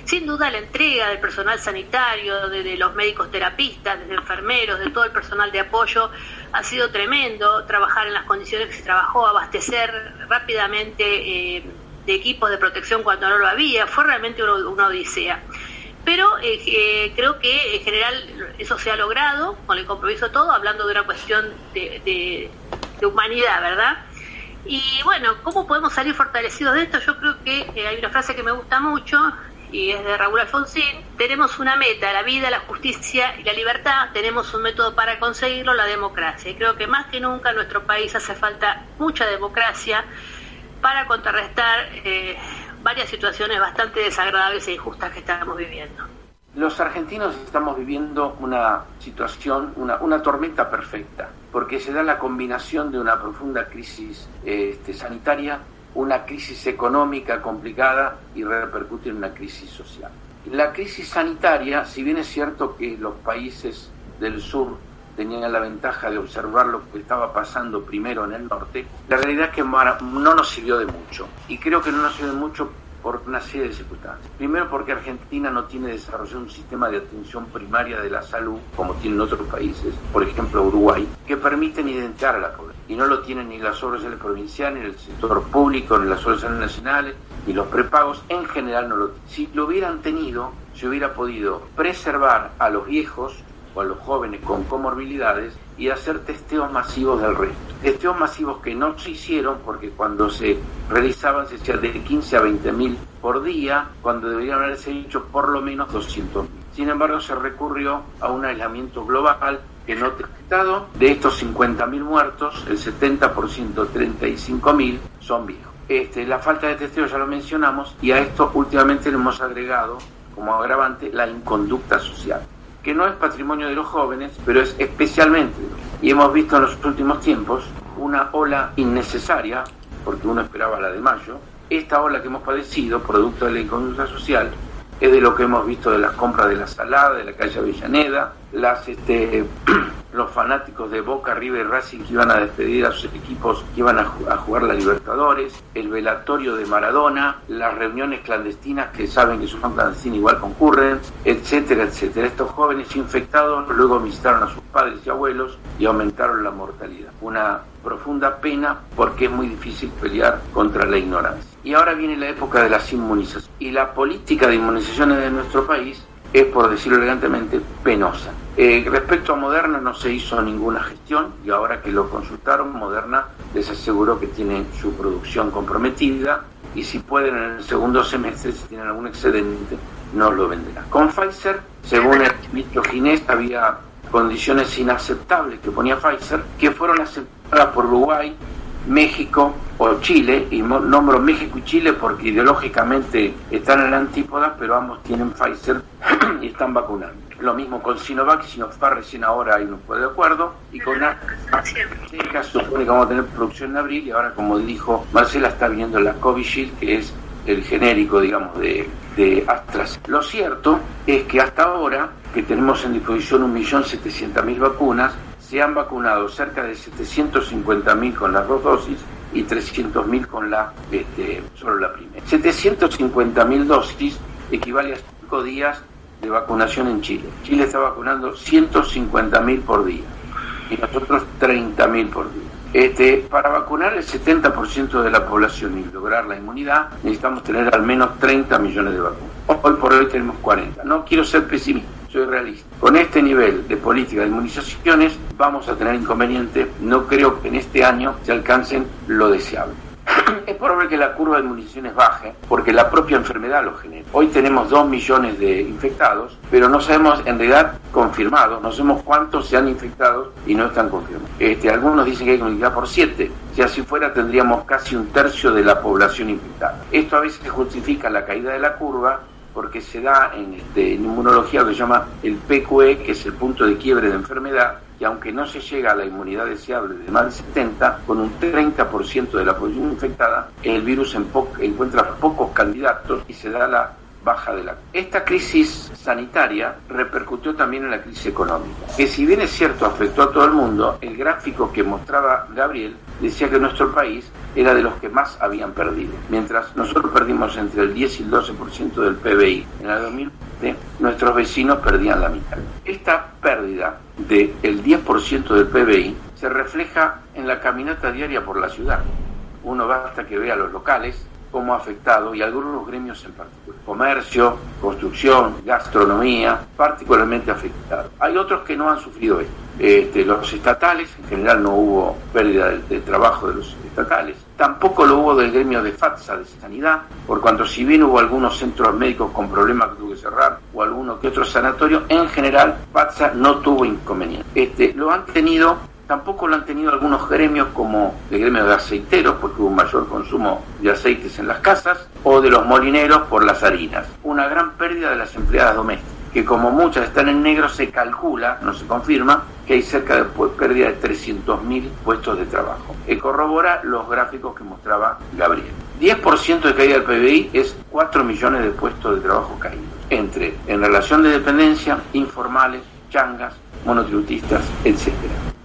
Sin duda la entrega del personal sanitario, de, los médicos terapistas, de enfermeros, de todo el personal de apoyo, ha sido tremendo. Trabajar en las condiciones que se trabajó, abastecer rápidamente eh, de equipos de protección cuando no lo había, fue realmente una, odisea. Pero eh, eh, creo que en general eso se ha logrado con el compromiso de todo, hablando de una cuestión de, humanidad, ¿verdad? Y bueno, ¿cómo podemos salir fortalecidos de esto? Yo creo que hay una frase que me gusta mucho y es de Raúl Alfonsín. Tenemos una meta, la vida, la justicia y la libertad. Tenemos un método para conseguirlo, la democracia. Y creo que más que nunca en nuestro país hace falta mucha democracia para contrarrestar eh, varias situaciones bastante desagradables e injustas que estamos viviendo. Los argentinos estamos viviendo una situación, una, tormenta perfecta, porque se da la combinación de una profunda crisis este, sanitaria, una crisis económica complicada y repercute en una crisis social. La crisis sanitaria, si bien es cierto que los países del sur tenían la ventaja de observar lo que estaba pasando primero en el norte, la realidad es que no nos sirvió de mucho. Y creo que no nos sirvió de mucho por una serie de circunstancias. Primero porque Argentina no tiene desarrollado un sistema de atención primaria de la salud como tienen otros países, por ejemplo Uruguay, que permiten identificar a la población. Y no lo tienen ni las obras provinciales, ni el sector público, ni las obras nacionales, ni los prepagos, en general no lo tienen. Si lo hubieran tenido, se hubiera podido preservar a los viejos o a los jóvenes con comorbilidades y hacer testeos masivos del resto. Testeos masivos que no se hicieron porque cuando se realizaban se hacían de 15 a 20 mil por día, cuando deberían haberse hecho por lo menos 200 mil. Sin embargo, se recurrió a un aislamiento global que no testado. De estos 50 mil muertos, el 70%, 35 mil, son viejos. Este, la falta de testeo ya lo mencionamos y a esto últimamente le hemos agregado como agravante la inconducta social que no es patrimonio de los jóvenes, pero es especialmente. Y hemos visto en los últimos tiempos una ola innecesaria, porque uno esperaba la de mayo. Esta ola que hemos padecido, producto de la inconducta social, es de lo que hemos visto de las compras de la Salada, de la calle Avellaneda, este, los fanáticos de Boca, River y Racing que iban a despedir a sus equipos que iban a, jugar la Libertadores, el velatorio de Maradona, las reuniones clandestinas que saben que son clandestinas igual concurren, etcétera, etcétera. Estos jóvenes infectados luego visitaron a sus padres y abuelos y aumentaron la mortalidad. Una profunda pena porque es muy difícil pelear contra la ignorancia. Y ahora viene la época de las inmunizaciones. Y la política de inmunizaciones de nuestro país es, por decirlo elegantemente, penosa. Eh, respecto a Moderna no se hizo ninguna gestión y ahora que lo consultaron, Moderna les aseguró que tienen su producción comprometida y si pueden en el segundo semestre, si tienen algún excedente, no lo venderán. Con Pfizer, según el ministro Ginés, había condiciones inaceptables que ponía Pfizer, que fueron aceptadas por Uruguay, México o Chile, y nombro México y Chile porque ideológicamente están en la antípoda, pero ambos tienen Pfizer y están vacunando. Lo mismo con Sinovac, Sinovac recién ahora hay un de acuerdo, y con AstraZeneca supone que vamos a tener producción en abril, y ahora como dijo Marcela está viendo la Covishield, que es el genérico, digamos, de, de AstraZeneca. Lo cierto es que hasta ahora, que tenemos en disposición 1.700.000 vacunas, se han vacunado cerca de 750.000 con las dos dosis y 300.000 con la este, solo la primera. 750.000 dosis equivale a 5 días de vacunación en Chile. Chile está vacunando 150.000 por día y nosotros 30.000 por día. Este, para vacunar el 70% de la población y lograr la inmunidad, necesitamos tener al menos 30 millones de vacunas. Hoy por hoy tenemos 40. No quiero ser pesimista soy realista. Con este nivel de política de inmunizaciones vamos a tener inconveniente. No creo que en este año se alcancen lo deseable. es probable que la curva de inmunizaciones baje porque la propia enfermedad lo genera. Hoy tenemos 2 millones de infectados, pero no sabemos en realidad confirmados, no sabemos cuántos se han infectado y no están confirmados. Este, algunos dicen que hay que por 7. Si así fuera tendríamos casi un tercio de la población infectada. Esto a veces justifica la caída de la curva porque se da en, este, inmunología lo que se llama el PQE, que es el punto de quiebre de enfermedad, y aunque no se llega a la inmunidad deseable de más de 70, con un 30% de la población infectada, el virus encuentra pocos candidatos y se da la baja de la... Esta crisis sanitaria repercutió también en la crisis económica, que si bien es cierto afectó a todo el mundo, el gráfico que mostraba Gabriel decía que nuestro país era de los que más habían perdido. Mientras nosotros perdimos entre el 10 y el 12% del PBI en el 2020, nuestros vecinos perdían la mitad. Esta pérdida del 10% del PBI se refleja en la caminata diaria por la ciudad. Uno basta que vea los locales, cómo ha afectado y algunos gremios en particular. Comercio, construcción, gastronomía, particularmente afectados. Hay otros que no han sufrido esto. Este, los estatales, en general no hubo pérdida de, trabajo de los estatales. Tampoco lo hubo del gremio de FATSA, de sanidad, por cuanto si bien hubo algunos centros médicos con problemas que tuvo que cerrar o alguno que otro sanatorio, en general FATSA no tuvo inconveniente. Este, lo han tenido Tampoco lo han tenido algunos gremios como el gremio de aceiteros, porque hubo un mayor consumo de aceites en las casas, o de los molineros por las harinas. Una gran pérdida de las empleadas domésticas. que como muchas están en negro, se calcula, no se confirma, que hay cerca de pérdida de 300.000 puestos de trabajo. Que corrobora los gráficos que mostraba Gabriel. 10% de caída del PBI es 4 millones de puestos de trabajo caídos. Entre en relación de dependencia, informales, changas, monotributistas, etc.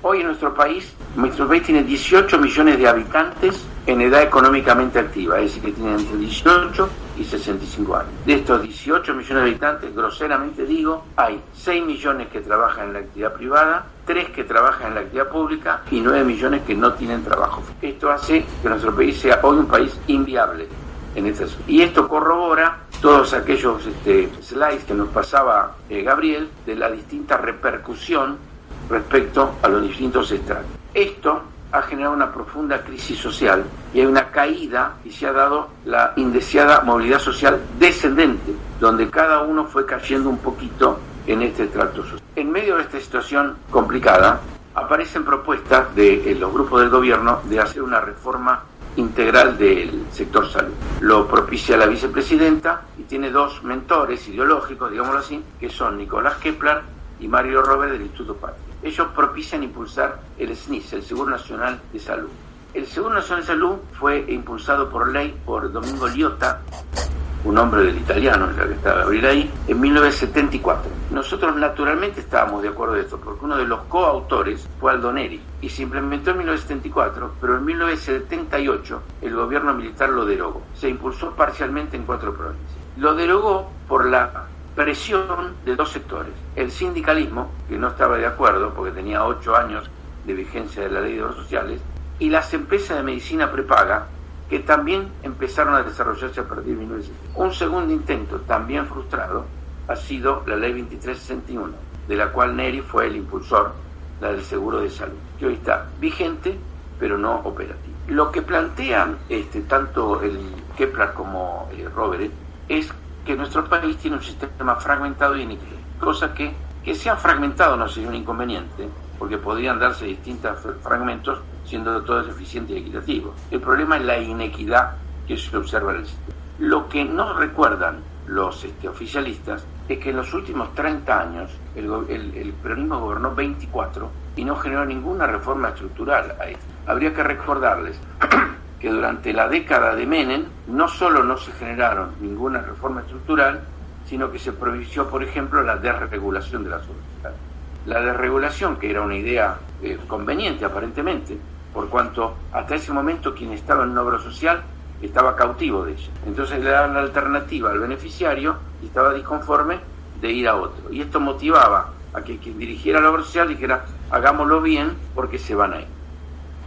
Hoy en nuestro país, nuestro país tiene 18 millones de habitantes en edad económicamente activa, es decir, que tienen entre 18 y 65 años. De estos 18 millones de habitantes, groseramente digo, hay 6 millones que trabajan en la actividad privada, 3 que trabajan en la actividad pública y 9 millones que no tienen trabajo. Esto hace que nuestro país sea hoy un país inviable en este. Y esto corrobora todos aquellos este, slides que nos pasaba eh, Gabriel de la distinta repercusión respecto a los distintos estratos. Esto ha generado una profunda crisis social y hay una caída y se ha dado la indeseada movilidad social descendente, donde cada uno fue cayendo un poquito en este estrato social. En medio de esta situación complicada, aparecen propuestas de eh, los grupos del gobierno de hacer una reforma integral del sector salud. Lo propicia la vicepresidenta y tiene dos mentores ideológicos, digámoslo así, que son Nicolás Kepler y Mario Robert del Instituto Patria. Ellos propician impulsar el SNIS, el Seguro Nacional de Salud. El Seguro Nacional de Salud fue impulsado por ley por Domingo Liotta, un hombre del italiano, ya que está Gabriel ahí, en 1974. Nosotros naturalmente estábamos de acuerdo de esto, porque uno de los coautores fue Aldo Neri, y se implementó en 1974, pero en 1978 el gobierno militar lo derogó. Se impulsó parcialmente en cuatro provincias. Lo derogó por la presión de dos sectores. El sindicalismo, que no estaba de acuerdo porque tenía ocho años de vigencia de la ley de obras sociales, y las empresas de medicina prepaga, que también empezaron a desarrollarse a partir de 1970. Un segundo intento, también frustrado, ha sido la ley 2361, de la cual Neri fue el impulsor, la del seguro de salud, que hoy está vigente, pero no operativo. Lo que plantean este, tanto el Kepler como el Robert es que nuestro país tiene un sistema fragmentado y inequilibrado, cosa que, que sea fragmentado no sería un inconveniente, porque podrían darse distintos fragmentos siendo todos eficientes y equitativos. El problema es la inequidad que se observa en el sistema. Lo que no recuerdan los este, oficialistas es que en los últimos 30 años el, el- el peronismo gobernó 24 y no generó ninguna reforma estructural. Habría que recordarles que durante la década de Menem no solo no se generaron ninguna reforma estructural, sino que se prohibió, por ejemplo, la desregulación de las sociales. La desregulación, que era una idea eh, conveniente aparentemente, por cuanto hasta ese momento quien estaba en una obra social estaba cautivo de ella. Entonces le daban la alternativa al beneficiario y estaba disconforme de ir a otro. Y esto motivaba a que quien dirigiera la obra social dijera, hagámoslo bien porque se van a ir.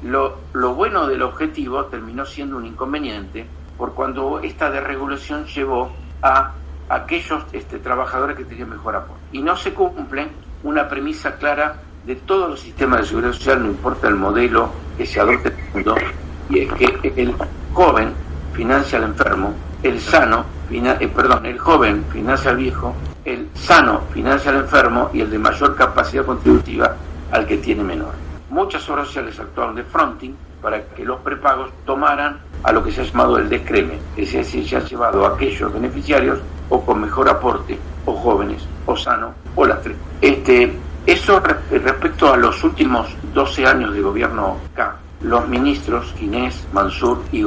Lo, lo bueno del objetivo terminó siendo un inconveniente por cuando esta desregulación llevó a aquellos este, trabajadores que tenían mejor aporte. Y no se cumple una premisa clara de todos los sistemas de seguridad social, no importa el modelo que se adopte en el mundo, y es que el joven financia al enfermo, el sano, eh, perdón, el joven financia al viejo, el sano financia al enfermo y el de mayor capacidad contributiva al que tiene menor. Muchas obras sociales actuaron de fronting para que los prepagos tomaran a lo que se ha llamado el descreme, es decir, se ha llevado a aquellos beneficiarios o con mejor aporte, o jóvenes, o sano, o las tres. Este, eso re- respecto a los últimos 12 años de gobierno K, los ministros Inés, Mansur y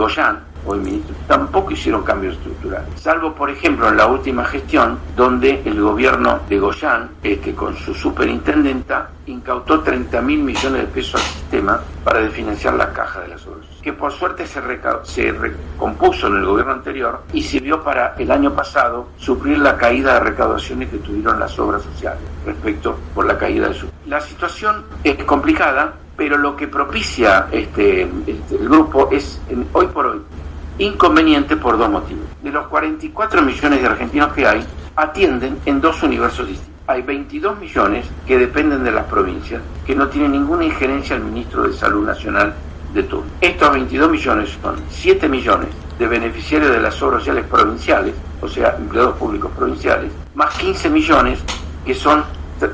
Goyan, hoy ministros, tampoco hicieron cambios estructurales. Salvo, por ejemplo, en la última gestión, donde el gobierno de Goyan, este, con su superintendenta, incautó 30 mil millones de pesos al sistema para financiar la caja de las obras. Que por suerte se, se recompuso en el gobierno anterior y sirvió para el año pasado suplir la caída de recaudaciones que tuvieron las obras sociales respecto por la caída de su. La situación es complicada, pero lo que propicia este, este, el grupo es hoy por hoy inconveniente por dos motivos. De los 44 millones de argentinos que hay, atienden en dos universos distintos. Hay 22 millones que dependen de las provincias, que no tienen ninguna injerencia al ministro de Salud Nacional de turno. Estos 22 millones son 7 millones de beneficiarios de las obras sociales provinciales, o sea, empleados públicos provinciales, más 15 millones que son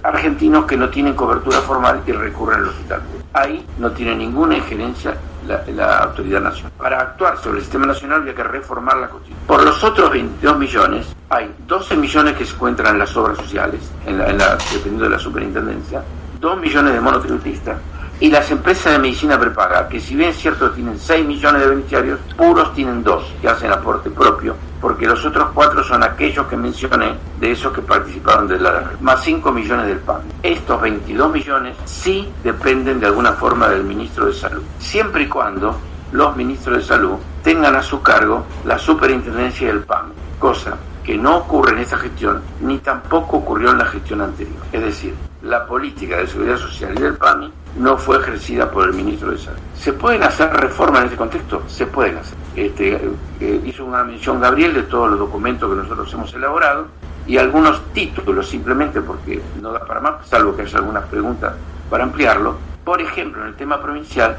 argentinos que no tienen cobertura formal y recurren al hospital. Ahí no tiene ninguna injerencia la, autoridad nacional. Para actuar sobre el sistema nacional había que reformar la constitución. Por los otros 22 millones hay 12 millones que se encuentran en las obras sociales, en la- dependiendo de la superintendencia, 2 millones de monotributistas, y las empresas de medicina prepaga, que si bien es cierto tienen 6 millones de beneficiarios, puros tienen 2 que hacen aporte propio, porque los otros 4 son aquellos que mencioné de esos que participaron de la más 5 millones del PAN. Estos 22 millones sí dependen de alguna forma del ministro de Salud, siempre y cuando los ministros de Salud tengan a su cargo la superintendencia del PAN, cosa que no ocurre en esta gestión ni tampoco ocurrió en la gestión anterior. Es decir, la política de seguridad social y del PAMI no fue ejercida por el ministro de Salud. ¿Se pueden hacer reformas en ese contexto? Se pueden hacer. Este, eh, hizo una mención Gabriel de todos los documentos que nosotros hemos elaborado y algunos títulos simplemente porque no da para más, salvo que haya algunas preguntas para ampliarlo. Por ejemplo, en el tema provincial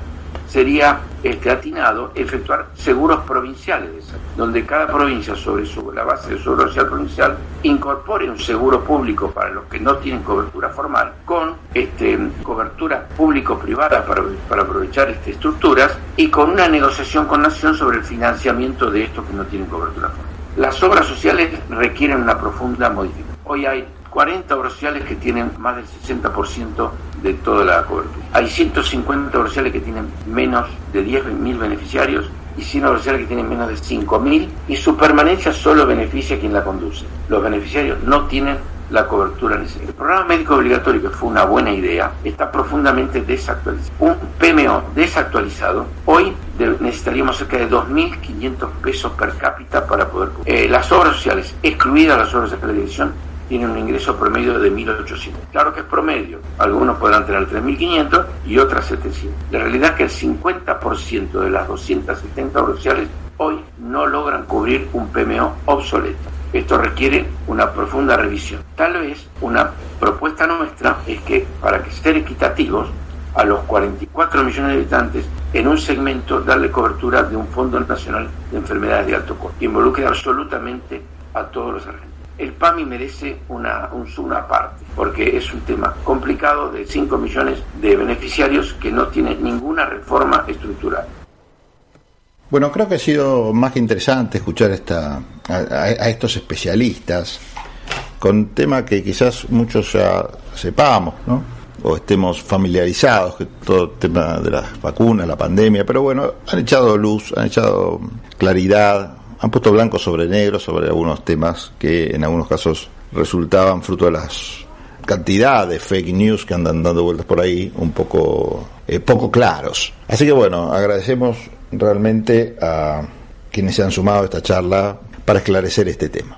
sería este, atinado efectuar seguros provinciales donde cada provincia sobre su- la base de su seguro social provincial incorpore un seguro público para los que no tienen cobertura formal con este, cobertura público-privada para, para aprovechar este, estructuras y con una negociación con Nación sobre el financiamiento de estos que no tienen cobertura formal. Las obras sociales requieren una profunda modificación. Hoy hay 40 obras sociales que tienen más del 60% de toda la cobertura. Hay 150 obras sociales que tienen menos de 10.000 beneficiarios y 100 obras sociales que tienen menos de 5.000 y su permanencia solo beneficia a quien la conduce. Los beneficiarios no tienen la cobertura necesaria. El programa médico obligatorio, que fue una buena idea, está profundamente desactualizado. Un PMO desactualizado, hoy necesitaríamos cerca de 2.500 pesos per cápita para poder. Eh, las obras sociales, excluidas las obras sociales de dirección, tienen un ingreso promedio de 1.800. Claro que es promedio, algunos podrán tener 3.500 y otras 700. La realidad es que el 50% de las 270 obras sociales hoy no logran cubrir un PMO obsoleto. Esto requiere una profunda revisión. Tal vez una propuesta nuestra es que para que ser equitativos a los 44 millones de habitantes en un segmento darle cobertura de un Fondo Nacional de Enfermedades de Alto Costo que involucre absolutamente a todos los argentinos. El PAMI merece una, un zoom aparte, porque es un tema complicado de 5 millones de beneficiarios que no tiene ninguna reforma estructural. Bueno, creo que ha sido más que interesante escuchar esta, a, a- estos especialistas con tema que quizás muchos ya sepamos, ¿no? O estemos familiarizados, que todo el tema de las vacunas, la pandemia, pero bueno, han echado luz, han echado claridad, han puesto blanco sobre negro sobre algunos temas que en algunos casos resultaban fruto de las cantidad de fake news que andan dando vueltas por ahí, un poco, eh, poco claros. Así que bueno, agradecemos realmente a quienes se han sumado a esta charla para esclarecer este tema.